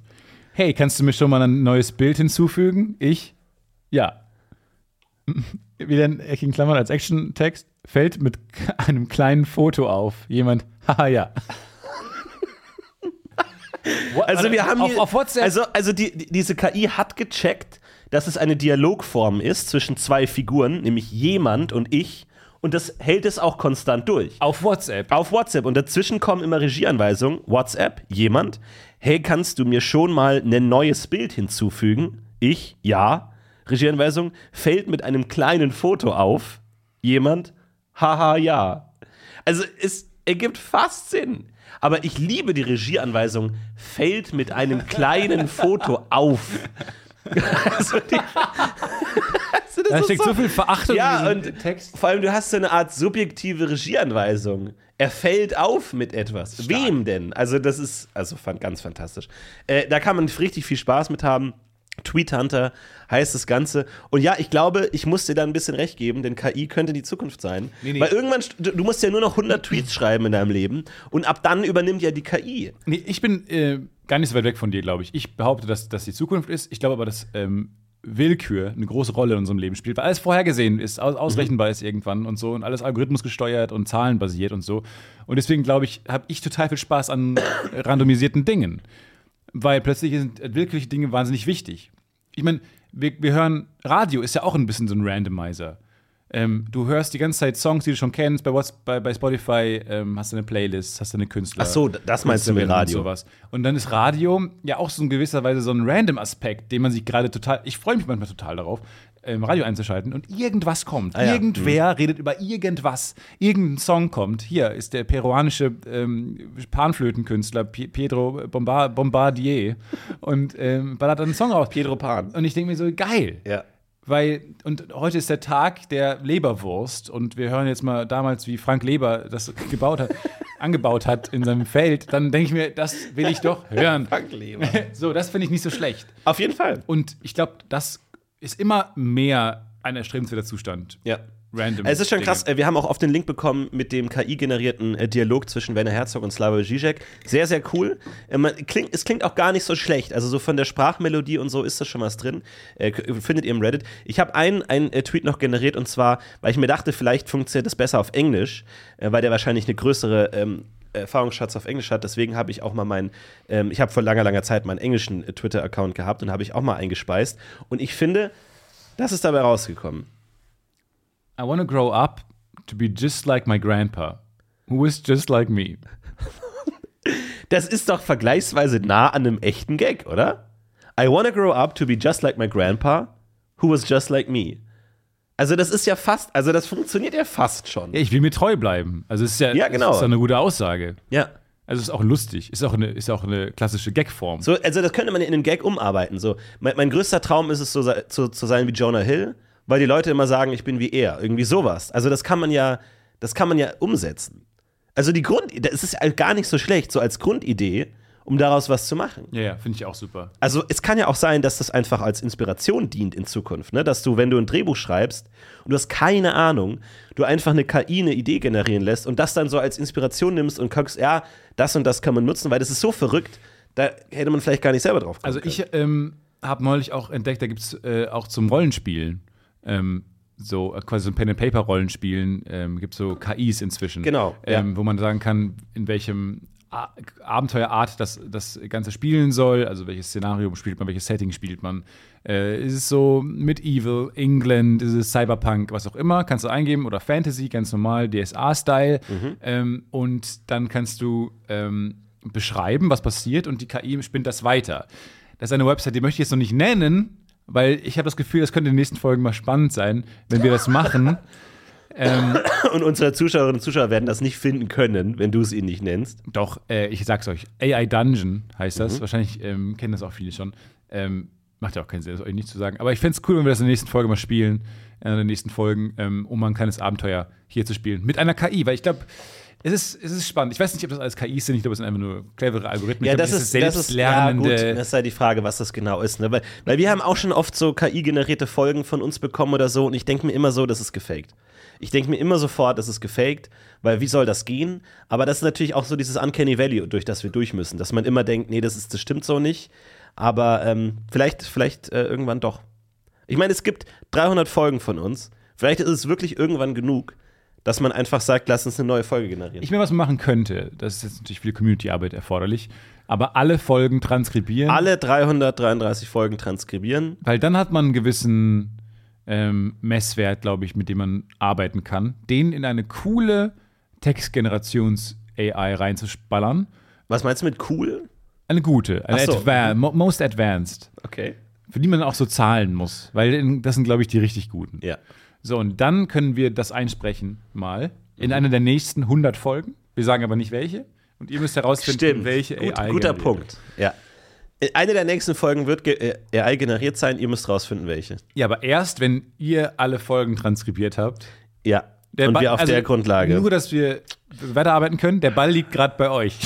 Hey, kannst du mir schon mal ein neues Bild hinzufügen? Ich? Ja. Wieder in eckigen Klammern als Action-Text. Fällt mit einem kleinen Foto auf. Jemand? Haha, ja. Also wir haben auf, hier, auf WhatsApp. Also, also die, die, diese KI hat gecheckt, dass es eine Dialogform ist zwischen zwei Figuren, nämlich jemand und ich. Und das hält es auch konstant durch. auf WhatsApp. Auf WhatsApp und dazwischen kommen immer Regieanweisungen. WhatsApp, jemand. Hey, kannst du mir schon mal ein neues Bild hinzufügen? Ich, ja. Regieanweisung, fällt mit einem kleinen Foto auf. Jemand, haha, ja. Also es ergibt fast Sinn. Aber ich liebe die Regieanweisung, fällt mit einem kleinen Foto auf. also die, also das Da ist steckt so viel Verachtung ja, in und Text. vor allem, du hast so eine Art subjektive Regieanweisung. Er fällt auf mit etwas. Wem denn? Also, das ist also fand, ganz fantastisch. Äh, da kann man richtig viel Spaß mit haben. Tweet Hunter heißt das Ganze. Und ja, ich glaube, ich muss dir da ein bisschen recht geben, denn KI könnte die Zukunft sein. Nee, nee. Weil irgendwann, du du musst ja nur noch 100 Tweets schreiben in deinem Leben und ab dann übernimmt ja die KI. Nee, ich bin äh, gar nicht so weit weg von dir, glaube ich. Ich behaupte, dass das die Zukunft ist. Ich glaube aber, dass ähm, Willkür eine große Rolle in unserem Leben spielt, weil alles vorhergesehen ist, aus ausrechenbar ist irgendwann und so und alles algorithmusgesteuert und zahlenbasiert und so. Und deswegen glaube ich, habe ich total viel Spaß an randomisierten Dingen. Weil plötzlich sind willkürliche Dinge wahnsinnig wichtig. Ich meine, wir, wir hören, Radio ist ja auch ein bisschen so ein Randomizer. Ähm, du hörst die ganze Zeit Songs, die du schon kennst, bei, bei, bei Spotify ähm, hast du eine Playlist, hast du eine Künstler. Ach so, das meinst du mit Radio. Und, sowas. und dann ist Radio ja auch so in gewisser Weise so ein random Aspekt, den man sich gerade total, ich freue mich manchmal total darauf, ähm, Radio einzuschalten und irgendwas kommt. Ah ja. Irgendwer redet über irgendwas. Irgendein Song kommt. Hier ist der peruanische ähm, Panflötenkünstler Pedro Bomba Bombardier und ähm, ballert einen Song raus. Pedro Pan. Und ich denke mir so, geil. Ja. Weil, und heute ist der Tag der Leberwurst und wir hören jetzt mal damals, wie Frank Leber das gebaut hat, angebaut hat in seinem Feld, dann denke ich mir, das will ich doch hören. Leber. So, das finde ich nicht so schlecht. Auf jeden Fall. Und ich glaube, das ist immer mehr ein erstrebenswerter Zustand. Ja. Random. Es ist schon Dinge. krass. äh, Wir haben auch auf den Link bekommen mit dem KI-generierten äh, Dialog zwischen Werner Herzog und Slavoj Žižek. Sehr, sehr cool. Äh, klingt, es klingt auch gar nicht so schlecht. Also so von der Sprachmelodie und so ist da schon was drin. Findet ihr im Reddit. Ich habe einen, einen Tweet noch generiert und zwar, weil ich mir dachte, vielleicht funktioniert das besser auf Englisch, weil der wahrscheinlich eine größere ähm, Erfahrungsschatz auf Englisch hat. Deswegen habe ich auch mal meinen, ähm, ich habe vor langer, langer Zeit meinen englischen Twitter-Account gehabt und habe ich auch mal eingespeist. Und ich finde, das ist dabei rausgekommen. I want to grow up to be just like my grandpa, who is just like me. Das ist doch vergleichsweise nah an einem echten Gag, oder? I wanna grow up to be just like my grandpa, who was just like me. Also das ist ja fast, also das funktioniert ja fast schon. Ja, ich will mir treu bleiben. Also es ist ja, Ja, genau. es ist eine gute Aussage. Ja. Also es ist auch lustig. Ist auch eine, ist auch eine klassische Gagform. So, also das könnte man in einen Gag umarbeiten. So, mein, mein größter Traum ist es, so zu, zu sein wie Jonah Hill, weil die Leute immer sagen, ich bin wie er. Irgendwie sowas. Also das kann man ja, das kann man ja umsetzen. Also die Grund, das ist ja gar nicht so schlecht, so als Grundidee, um daraus was zu machen. Ja, ja, finde ich auch super. Also es kann ja auch sein, dass das einfach als Inspiration dient in Zukunft, ne? Dass du, wenn du ein Drehbuch schreibst und du hast keine Ahnung, du einfach eine KI eine Idee generieren lässt und das dann so als Inspiration nimmst und guckst, ja, das und das kann man nutzen, weil das ist so verrückt, da hätte man vielleicht gar nicht selber drauf kommen Also ich ähm, habe neulich auch entdeckt, da gibt es äh, auch zum Rollenspielen, ähm, so äh, quasi so ein Pen-and-Paper-Rollenspielen, ähm, gibt es so KIs inzwischen. Genau, Ähm, Wo man sagen kann, in welchem A Abenteuerart das, das Ganze spielen soll, also welches Szenario spielt man, welches Setting spielt man. Äh, ist es so Medieval, England, ist es Cyberpunk, was auch immer, kannst du eingeben oder Fantasy, ganz normal, DSA-Style. Ähm, und dann kannst du ähm, beschreiben, was passiert und die KI spinnt das weiter. Das ist eine Website, die möchte ich jetzt noch nicht nennen, weil ich habe das Gefühl, das könnte in den nächsten Folgen mal spannend sein, wenn wir das machen. ähm, und unsere Zuschauerinnen und Zuschauer werden das nicht finden können, wenn du es ihnen nicht nennst. Doch, äh, ich sag's euch. AI Dungeon heißt Mhm. das. Wahrscheinlich ähm, kennen das auch viele schon. Ähm, macht ja auch keinen Sinn, das euch nicht zu sagen. Aber ich fänd's cool, wenn wir das in der nächsten Folge mal spielen. äh, In den nächsten Folgen, ähm, um mal ein kleines Abenteuer hier zu spielen. Mit einer KI, weil ich glaube, es ist, es ist spannend. Ich weiß nicht, ob das alles KIs sind. Ich glaube, es sind einfach nur clevere Algorithmen. Ja, ich glaub, das ist, das ist ja, gut, selbstlernende. das ist halt die Frage, was das genau ist. Ne? Weil, weil wir haben auch schon oft so KI-generierte Folgen von uns bekommen oder so und ich denke mir immer so, das ist gefaked. Ich denke mir immer sofort, das ist gefaked, weil wie soll das gehen? Aber das ist natürlich auch so dieses Uncanny Valley, durch das wir durch müssen, dass man immer denkt, nee, das, ist, das stimmt so nicht. Aber ähm, vielleicht, vielleicht äh, irgendwann doch. Ich meine, es gibt 300 Folgen von uns. Vielleicht ist es wirklich irgendwann genug, dass man einfach sagt, lass uns eine neue Folge generieren. Ich mir was man machen könnte, das ist jetzt natürlich viel Community-Arbeit erforderlich, aber alle Folgen transkribieren. Alle 333 Folgen transkribieren. Weil dann hat man einen gewissen ähm, Messwert, glaube ich, mit dem man arbeiten kann, den in eine coole Textgenerations-AI reinzuspallern. Was meinst du mit cool? Eine gute, eine so. adva mo most advanced, Okay. für die man auch so zahlen muss, weil das sind, glaube ich, die richtig guten. Ja. So, und dann können wir das einsprechen mal in einer der nächsten 100 Folgen. Wir sagen aber nicht welche. Und ihr müsst herausfinden, Stimmt. welche Gut, AI. guter Punkt. Ja. Eine der nächsten Folgen wird äh, AI generiert sein. Ihr müsst rausfinden, welche. Ja, aber erst, wenn ihr alle Folgen transkribiert habt. Ja. Und Ball- wir auf also der Grundlage. Nur, dass wir weiterarbeiten können. Der Ball liegt gerade bei euch.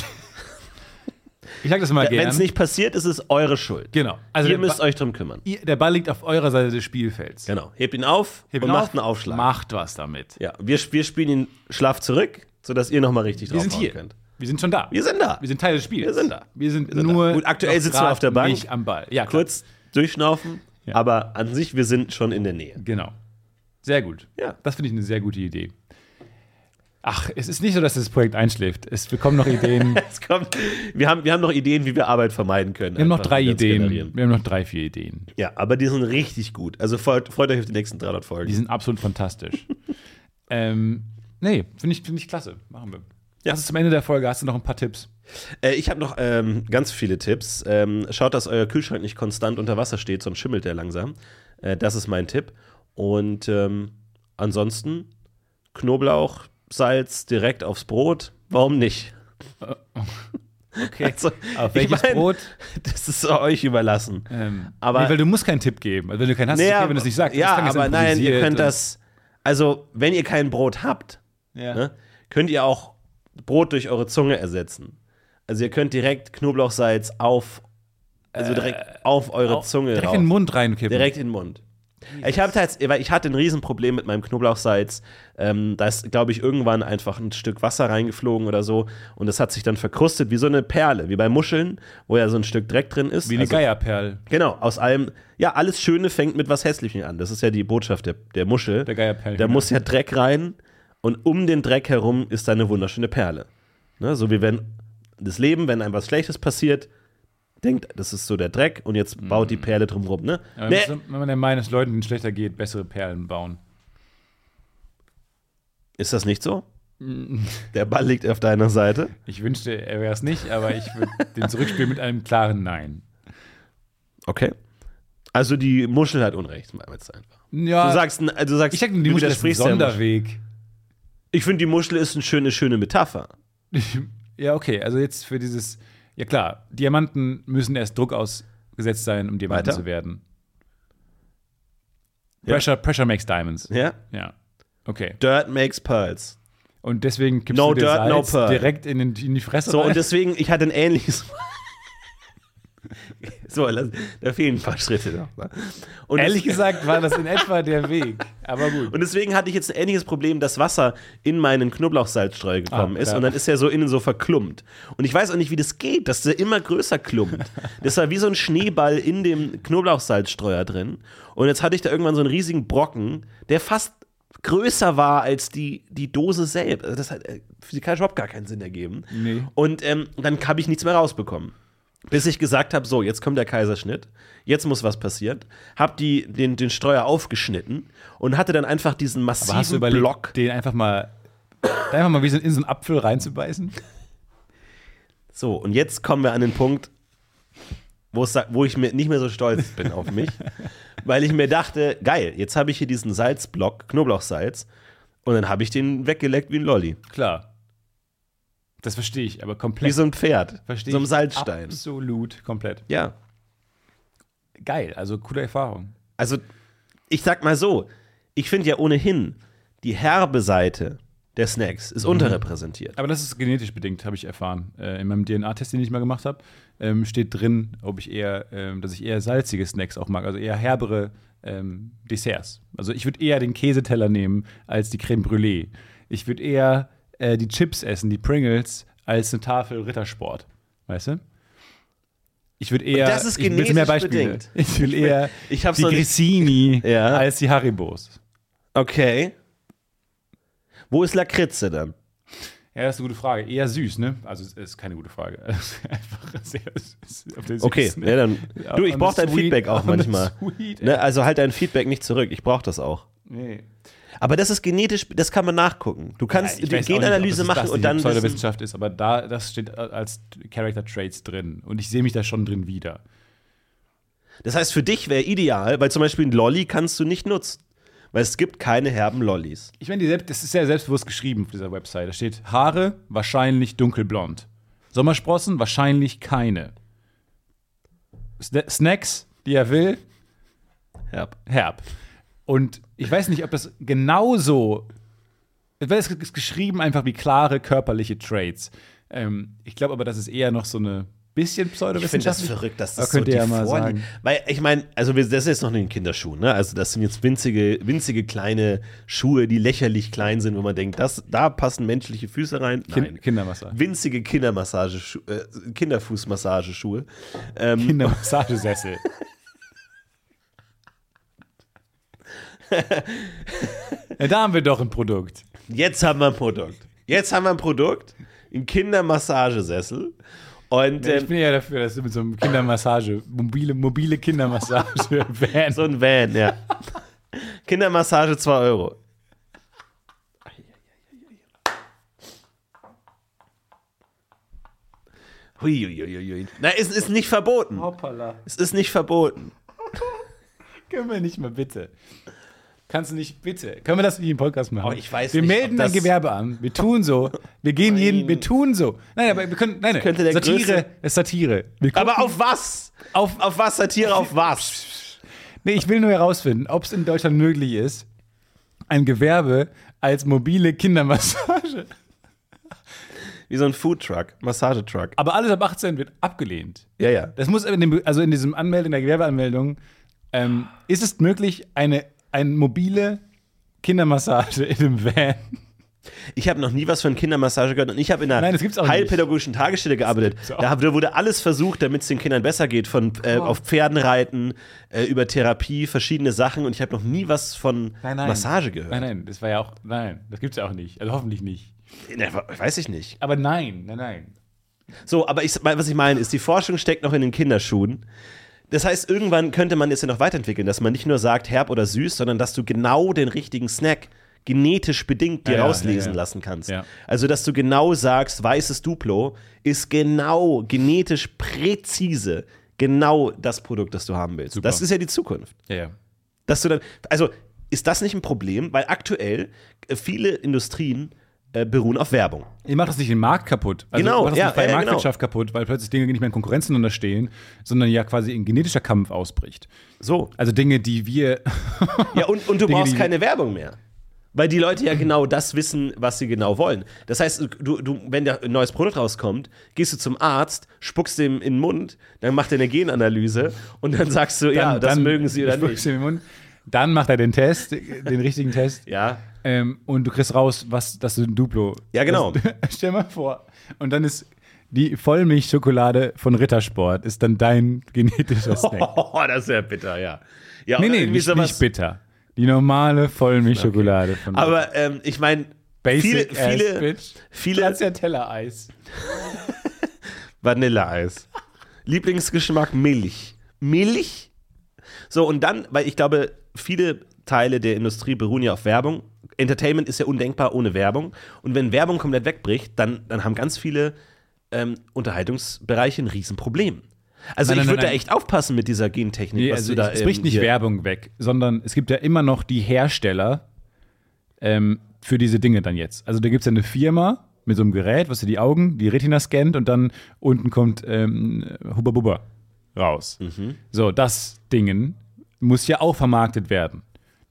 Ich sag das mal Wenn gerne. es nicht passiert, ist es eure Schuld. Genau. Also Ihr müsst Ba- euch drum kümmern. ihr, der Ball liegt auf eurer Seite des Spielfelds. Genau. Hebt ihn auf Hebt und ihn macht auf, einen Aufschlag. Macht was damit. Ja. Wir, wir spielen ihn schlaff zurück, sodass ihr nochmal richtig Wir drauf sind hier. könnt. Wir sind schon da. Wir sind da. Wir sind Teil des Spiels. Wir sind da. Wir sind, sind da. nur. Gut, aktuell sitzen wir auf der Bank. Nicht am Ball. Ja, klar. Kurz durchschnaufen, Ja. aber an sich, wir sind schon in der Nähe. Genau. Sehr gut. Ja. Das finde ich eine sehr gute Idee. Ach, es ist nicht so, dass das Projekt einschläft. Es bekommen noch Ideen. Es kommt, wir, haben, wir haben noch Ideen, wie wir Arbeit vermeiden können. Wir haben noch drei die Ideen. generieren. Wir haben noch drei, vier Ideen. Ja, aber die sind richtig gut. Also freut, freut euch auf die nächsten 300 Die Folgen. sind absolut fantastisch. ähm, nee, finde ich, find ich klasse. Machen wir. Ja. Hast du zum Ende der Folge, hast du noch ein paar Tipps? Äh, ich habe noch ähm, ganz viele Tipps. Ähm, schaut, dass euer Kühlschrank nicht konstant unter Wasser steht, sonst schimmelt der langsam. Äh, das ist mein Tipp. Und ähm, ansonsten Knoblauch, Salz direkt aufs Brot. Warum nicht? Okay. Also, Auf ich welches mein, Brot? Das ist euch überlassen. Ähm, Aber- nee, weil du musst keinen Tipp geben. Also wenn du keinen hast, Naja, okay, wenn du es nicht sagst. Ja, aber nein, ihr könnt das. Also, wenn ihr kein Brot habt, Ja. ne, könnt ihr auch Brot durch eure Zunge ersetzen. Also ihr könnt direkt Knoblauchsalz auf, also direkt auf eure Äh, Au- Zunge Direkt rauf. in den Mund reinkippen. Direkt in den Mund. Ich habe tatsächlich, weil ich hatte ein Riesenproblem mit meinem Knoblauchsalz. Ähm, da ist, glaube ich, irgendwann einfach ein Stück Wasser reingeflogen oder so. Und das hat sich dann verkrustet wie so eine Perle, wie bei Muscheln, wo ja so ein Stück Dreck drin ist. Wie eine Also- Geierperl. Genau, aus allem, ja, alles Schöne fängt mit was Hässlichem an. Das ist ja die Botschaft der, der Muschel. Der Geierperl. Da muss ja Dreck rein und um den Dreck herum ist da eine wunderschöne Perle. Ne? So wie wenn das Leben, wenn einem was Schlechtes passiert, denkt, das ist so der Dreck und jetzt baut die Perle drumherum. Ne? Aber Nee. Wenn man der Meinung ist, Leuten, denen es schlechter geht, bessere Perlen bauen. Ist das nicht so? Der Ball liegt auf deiner Seite. Ich wünschte, er wäre es nicht, aber ich würde den zurückspielen mit einem klaren Nein. Okay. Also die Muschel hat Unrecht, mal jetzt einfach. Ja, Du sagst, du sagst, ich sag, die du Muschel ist ein. Sonderweg. Ich finde, die Muschel ist eine schöne, schöne Metapher. Ja, okay, also jetzt für dieses, ja klar, Diamanten müssen erst Druck ausgesetzt sein, um Diamanten Weiter? zu werden. Ja. Pressure, pressure makes diamonds. Ja? Ja, okay. Dirt makes pearls. Und deswegen kippst No du dir dirt, no Salz pearl. direkt in, den, in die Fresse So, rein. und deswegen, ich hatte ein ähnliches. so, da fehlen ein paar Schritte noch. Und Ehrlich gesagt war das in etwa der Weg. Aber gut. Und deswegen hatte ich jetzt ein ähnliches Problem, dass Wasser in meinen Knoblauchsalzstreuer gekommen Ah, ist und dann ist er so innen so verklumpt. Und ich weiß auch nicht, wie das geht, dass der immer größer klumpt. Das war wie so ein Schneeball in dem Knoblauchsalzstreuer drin. Und jetzt hatte ich da irgendwann so einen riesigen Brocken, der fast größer war als die, die Dose selbst. Also das hat äh, physikalisch überhaupt gar keinen Sinn ergeben. Nee. Und ähm, dann habe ich nichts mehr rausbekommen. Bis ich gesagt habe, so, jetzt kommt der Kaiserschnitt, jetzt muss was passieren. Hab die, den, den Streuer aufgeschnitten und hatte dann einfach diesen Aber hast du massiven überlegt, Block. den einfach mal, einfach mal wie so in so einen Apfel reinzubeißen? So, und jetzt kommen wir an den Punkt, wo ich mir nicht mehr so stolz bin auf mich, weil ich mir dachte, geil, jetzt habe ich hier diesen Salzblock, Knoblauchsalz, und dann habe ich den weggeleckt wie ein Lolli. Klar. Das verstehe ich, aber komplett. Wie so ein Pferd. verstehe so ein Salzstein. Absolut, komplett. Ja. Geil, also coole Erfahrung. Also, ich sag mal so, ich finde ja ohnehin, die herbe Seite der Snacks ist unterrepräsentiert. Aber das ist genetisch bedingt, habe ich erfahren. Äh, in meinem DNA-Test, den ich mal gemacht habe, ähm, steht drin, ob ich eher, ähm, dass ich eher salzige Snacks auch mag, also eher herbere ähm, Desserts. Also ich würde eher den Käseteller nehmen als die Creme Brûlée. Ich würde eher äh, die Chips essen, die Pringles, als eine Tafel Rittersport. Weißt du? Ich würde eher. das ist ich will mehr genetisch Beispiele. bedingt. Ich will eher Ich die Grissini Ja. als die Haribos. Okay. Wo ist Lakritze dann? Ja, das ist eine gute Frage. Eher süß, ne? Also, es ist keine gute Frage. Einfach sehr süß Okay, ja, dann. Du, ich brauche dein Feedback auch manchmal. sweet, Ne, also halt dein Feedback nicht zurück. Ich brauche das auch. Nee. Aber das ist genetisch, das kann man nachgucken. Du kannst Ja, nicht, Genanalyse das machen das und dann. Pseudowissenschaft ist, aber da, das steht als Character Traits drin. Und ich sehe mich da schon drin wieder. Das heißt, für dich wäre ideal, weil zum Beispiel ein Lolli kannst du nicht nutzen. Weil es gibt keine herben Lollis. Ich meine, das ist sehr selbstbewusst geschrieben auf dieser Website. Da steht Haare wahrscheinlich dunkelblond. Sommersprossen wahrscheinlich keine. Sna- Snacks, die er will, Herb. herb. Und ich weiß nicht, ob das genauso. Es ist geschrieben einfach wie klare körperliche Traits. Ähm, ich glaube aber, das ist eher noch so eine bisschen Ich finde das verrückt, dass Da das so könnt ihr die ja mal sagen. Weil ich meine, also das ist jetzt noch in den Kinderschuhen, ne? Also das sind jetzt winzige, winzige kleine Schuhe, die lächerlich klein sind, wo man denkt, das, da passen menschliche Füße rein. Nein. Kind, Kindermassage. Winzige Kindermassage, äh, Kinderfußmassageschuhe. Ähm, Kindermassagesessel. ja, da haben wir doch ein Produkt. Jetzt haben wir ein Produkt. Jetzt haben wir ein Produkt, ein Kindermassagesessel. Und ich ähm, bin ja dafür, dass du mit so einem Kindermassage, mobile, mobile Kindermassage-Van. so ein Van, ja. Kindermassage 2 Euro. Huiuiuiui. Na, es ist nicht verboten. Hoppala. Es ist nicht verboten. Können wir nicht mal bitte. Kannst du nicht bitte? Können wir das wie im Podcast machen? Oh, ich weiß wir nicht, melden ein Gewerbe an. Wir tun so. Wir gehen jeden, wir tun so. Nein, aber wir können, nein, nein. könnte der Satire ist Satire. Wir gucken- Aber auf was? auf, Auf was Satire? Auf was? Nee, ich will nur herausfinden, ob es in Deutschland möglich ist, ein Gewerbe als mobile Kindermassage. Wie so ein Foodtruck, Massagetruck. Aber alles ab 18 wird abgelehnt. Ja, ja. Das muss in dem, also in diesem Anmeldung, in der Gewerbeanmeldung, ähm, ist es möglich, eine, eine mobile Kindermassage in einem Van? Ich habe noch nie was von Kindermassage gehört und ich habe in einer Nein, auch nicht. heilpädagogischen Tagesstelle gearbeitet. Da, wurde alles versucht, damit es den Kindern besser geht, von äh, auf Pferden reiten, äh, über Therapie, verschiedene Sachen und ich habe noch nie was von Massage gehört. Nein, nein, das war ja auch, nein, das gibt's ja auch nicht. Also hoffentlich nicht. Ne, weiß ich nicht. Aber nein, nein, nein. So, aber ich, was ich meine, ist, die Forschung steckt noch in den Kinderschuhen. Das heißt, irgendwann könnte man es ja noch weiterentwickeln, dass man nicht nur sagt herb oder süß, sondern dass du genau den richtigen Snack genetisch bedingt dir Ja, rauslesen ja, ja. lassen kannst. Also, dass du genau sagst, weißes Duplo ist genau genetisch präzise genau das Produkt, das du haben willst. Super. Das ist ja die Zukunft. Ja, ja. Dass du dann, also ist das nicht ein Problem? Weil aktuell äh, viele Industrien äh, beruhen auf Werbung. Ihr macht das nicht den Markt kaputt. Also Genau, ihr macht das ja, nicht freie ja, genau. Marktwirtschaft kaputt, weil plötzlich Dinge nicht mehr in Konkurrenz zueinander stehen, sondern ja quasi ein genetischer Kampf ausbricht. So. Also Dinge, die wir. Ja, und, und du Dinge, brauchst keine Werbung mehr. Weil die Leute ja genau das wissen, was sie genau wollen. Das heißt, du, du, wenn da ein neues Produkt rauskommt, gehst du zum Arzt, spuckst dem in den Mund, dann macht er eine Genanalyse und dann sagst du, ja, das mögen sie oder spuckst nicht. Du. Dann macht er den Test, den richtigen Test. Ja, Ähm, und du kriegst raus, was das ist ein Duplo. Ja, genau. Das, stell mal vor. Und dann ist die Vollmilchschokolade von Rittersport ist dann dein genetischer Snack. oh, das ist ja bitter, ja. ja nee, nee, nicht, nicht bitter. Die normale Vollmilchschokolade von Aber ähm, ich meine, viele, Basic ass viele, bitch. viele Stracciatella-Eis. Vanilleeis. Lieblingsgeschmack Milch. Milch? So, und dann, weil ich glaube, viele Teile der Industrie beruhen ja auf Werbung. Entertainment ist ja undenkbar ohne Werbung. Und wenn Werbung komplett wegbricht, dann, dann haben ganz viele ähm, Unterhaltungsbereiche ein Riesenproblem. Also Nein, ich würde da echt aufpassen mit dieser Gentechnik, Nee, was also du da es bricht ähm, nicht Werbung weg, sondern es gibt ja immer noch die Hersteller ähm, für diese Dinge dann jetzt. Also da gibt es ja eine Firma mit so einem Gerät, was dir die Augen, die Retina scannt und dann unten kommt ähm, Hubba Bubba raus. Mhm. So, das Dingen muss ja auch vermarktet werden.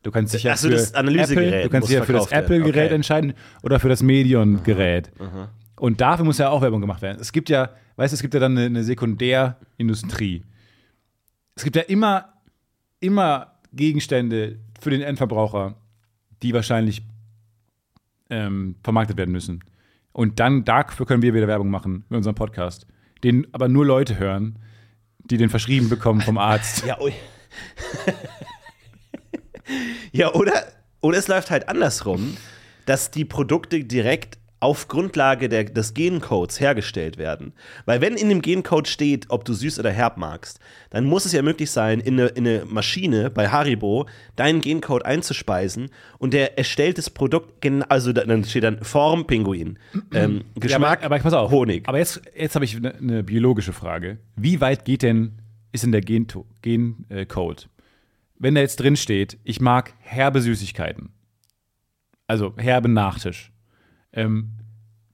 Du kannst dich ja Ach so, für das Analysegerät Apple, du kannst dich ja für das. Apple-Gerät Okay. entscheiden oder für das Medion-Gerät. Und dafür muss ja auch Werbung gemacht werden. Es gibt ja, weißt du, es gibt ja dann eine, eine Sekundärindustrie. Es gibt ja immer, immer Gegenstände für den Endverbraucher, die wahrscheinlich ähm, vermarktet werden müssen. Und dann dafür können wir wieder Werbung machen mit unserem Podcast, den aber nur Leute hören, die den verschrieben bekommen vom Arzt. Ja, ui. Ja oder, oder es läuft halt andersrum, dass die Produkte direkt auf Grundlage der, des Gencodes hergestellt werden. Weil wenn in dem Gencode steht, ob du süß oder herb magst, dann muss es ja möglich sein, in eine, in eine Maschine bei Haribo deinen Gencode einzuspeisen und der erstellt das Produkt, also da- dann steht dann Form Pinguin, ähm, Geschmack aber, aber pass auf. Honig. Aber jetzt, jetzt habe ich eine eine biologische Frage. Wie weit geht denn, ist denn der Gencode? Gen, äh? Wenn da jetzt drin steht, ich mag herbe Süßigkeiten, also herbe Nachtisch, ähm,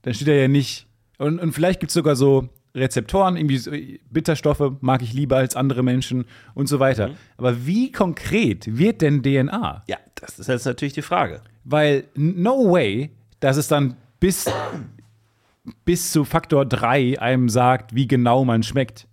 dann steht da ja nicht, und, und vielleicht gibt es sogar so Rezeptoren, irgendwie Bitterstoffe mag ich lieber als andere Menschen und so weiter. Aber wie konkret wird denn DNA? ja, das ist jetzt natürlich die Frage. Weil no way, dass es dann bis, bis zu Faktor 3 einem sagt, wie genau man schmeckt.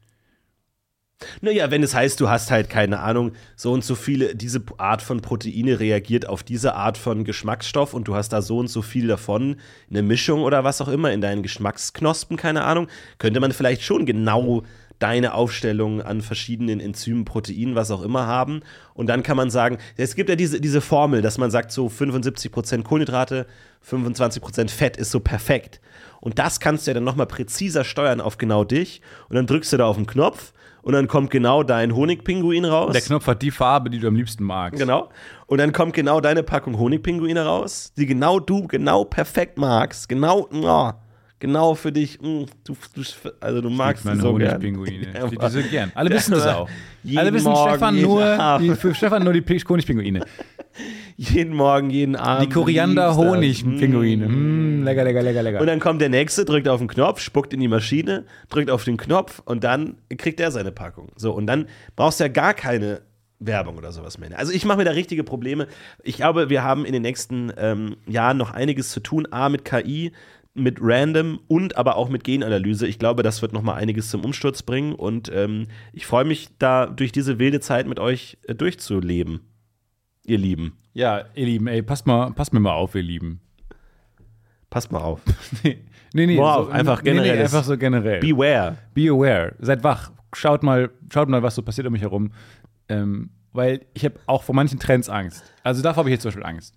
Naja, wenn es heißt, du hast halt keine Ahnung, so und so viele, diese Art von Proteine reagiert auf diese Art von Geschmacksstoff und du hast da so und so viel davon, eine Mischung oder was auch immer in deinen Geschmacksknospen, keine Ahnung, könnte man vielleicht schon genau deine Aufstellung an verschiedenen Enzymen, Proteinen, was auch immer haben. Und dann kann man sagen, es gibt ja diese, diese Formel, dass man sagt, so 75% Kohlenhydrate, 25% Fett ist so perfekt. Und das kannst du ja dann nochmal präziser steuern auf genau dich. Und dann drückst du da auf den Knopf und dann kommt genau dein Honigpinguin raus. Der Knopf hat die Farbe, die du am liebsten magst. Genau. Und dann kommt genau deine Packung Honigpinguine raus, die genau du genau perfekt magst. Genau, oh, genau für dich. mm, Du, du, also du magst Meine so gern. Honigpinguine. Ja, die so gern. Alle wissen das auch. Alle wissen Morgen, Stefan nur, die, für Stefan nur die Honigpinguine. Jeden Morgen, jeden Abend. Die Koriander-Honigpinguine. Mm. Mm, lecker, lecker, lecker, lecker. Und dann kommt der nächste, drückt auf den Knopf, spuckt in die Maschine, drückt auf den Knopf und dann kriegt er seine Packung. So, und dann brauchst du ja gar keine Werbung oder sowas mehr. Also ich mache mir da richtige Probleme. Ich glaube, wir haben in den nächsten ähm, Jahren noch einiges zu tun. A, mit KI, mit Random und aber auch mit Genanalyse. Ich glaube, das wird noch mal einiges zum Umsturz bringen und ähm, ich freue mich da durch diese wilde Zeit mit euch äh, durchzuleben. Ihr Lieben, ja, ihr Lieben, ey, passt, mal, passt mir mal auf, ihr Lieben. passt mal auf. nee, nee, Wow, einfach nee, nee, generelles- einfach so generell. Beware. Be aware, seid wach, schaut mal, schaut mal, was so passiert um mich herum. Ähm, weil ich habe auch vor manchen Trends Angst. Also davor habe ich jetzt zum Beispiel Angst.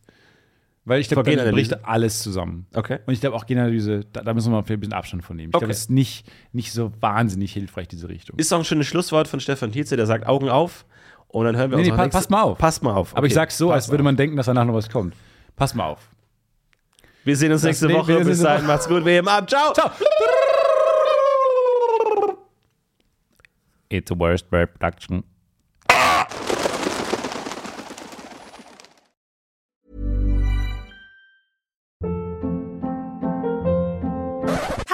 Weil ich glaube, dann bricht alles zusammen. Okay. Und ich glaube auch Genanalyse, da, da müssen wir mal ein bisschen Abstand von nehmen. Ich Okay. glaube, es ist nicht, nicht so wahnsinnig hilfreich, diese Richtung. Ist auch ein schönes Schlusswort von Stefan Tietze, der sagt Augen auf. Und dann hören wir Nee, uns nee, pa- nächste- passt mal auf. Passt mal auf. Aber ich okay. sag's so, Passt als würde auf. man denken, dass danach noch was kommt. Pass mal auf. Wir sehen uns nächste wir- Woche. Bis dahin, nächste macht's gut. Wir heben ab. Ciao. Ciao. It's a worst production.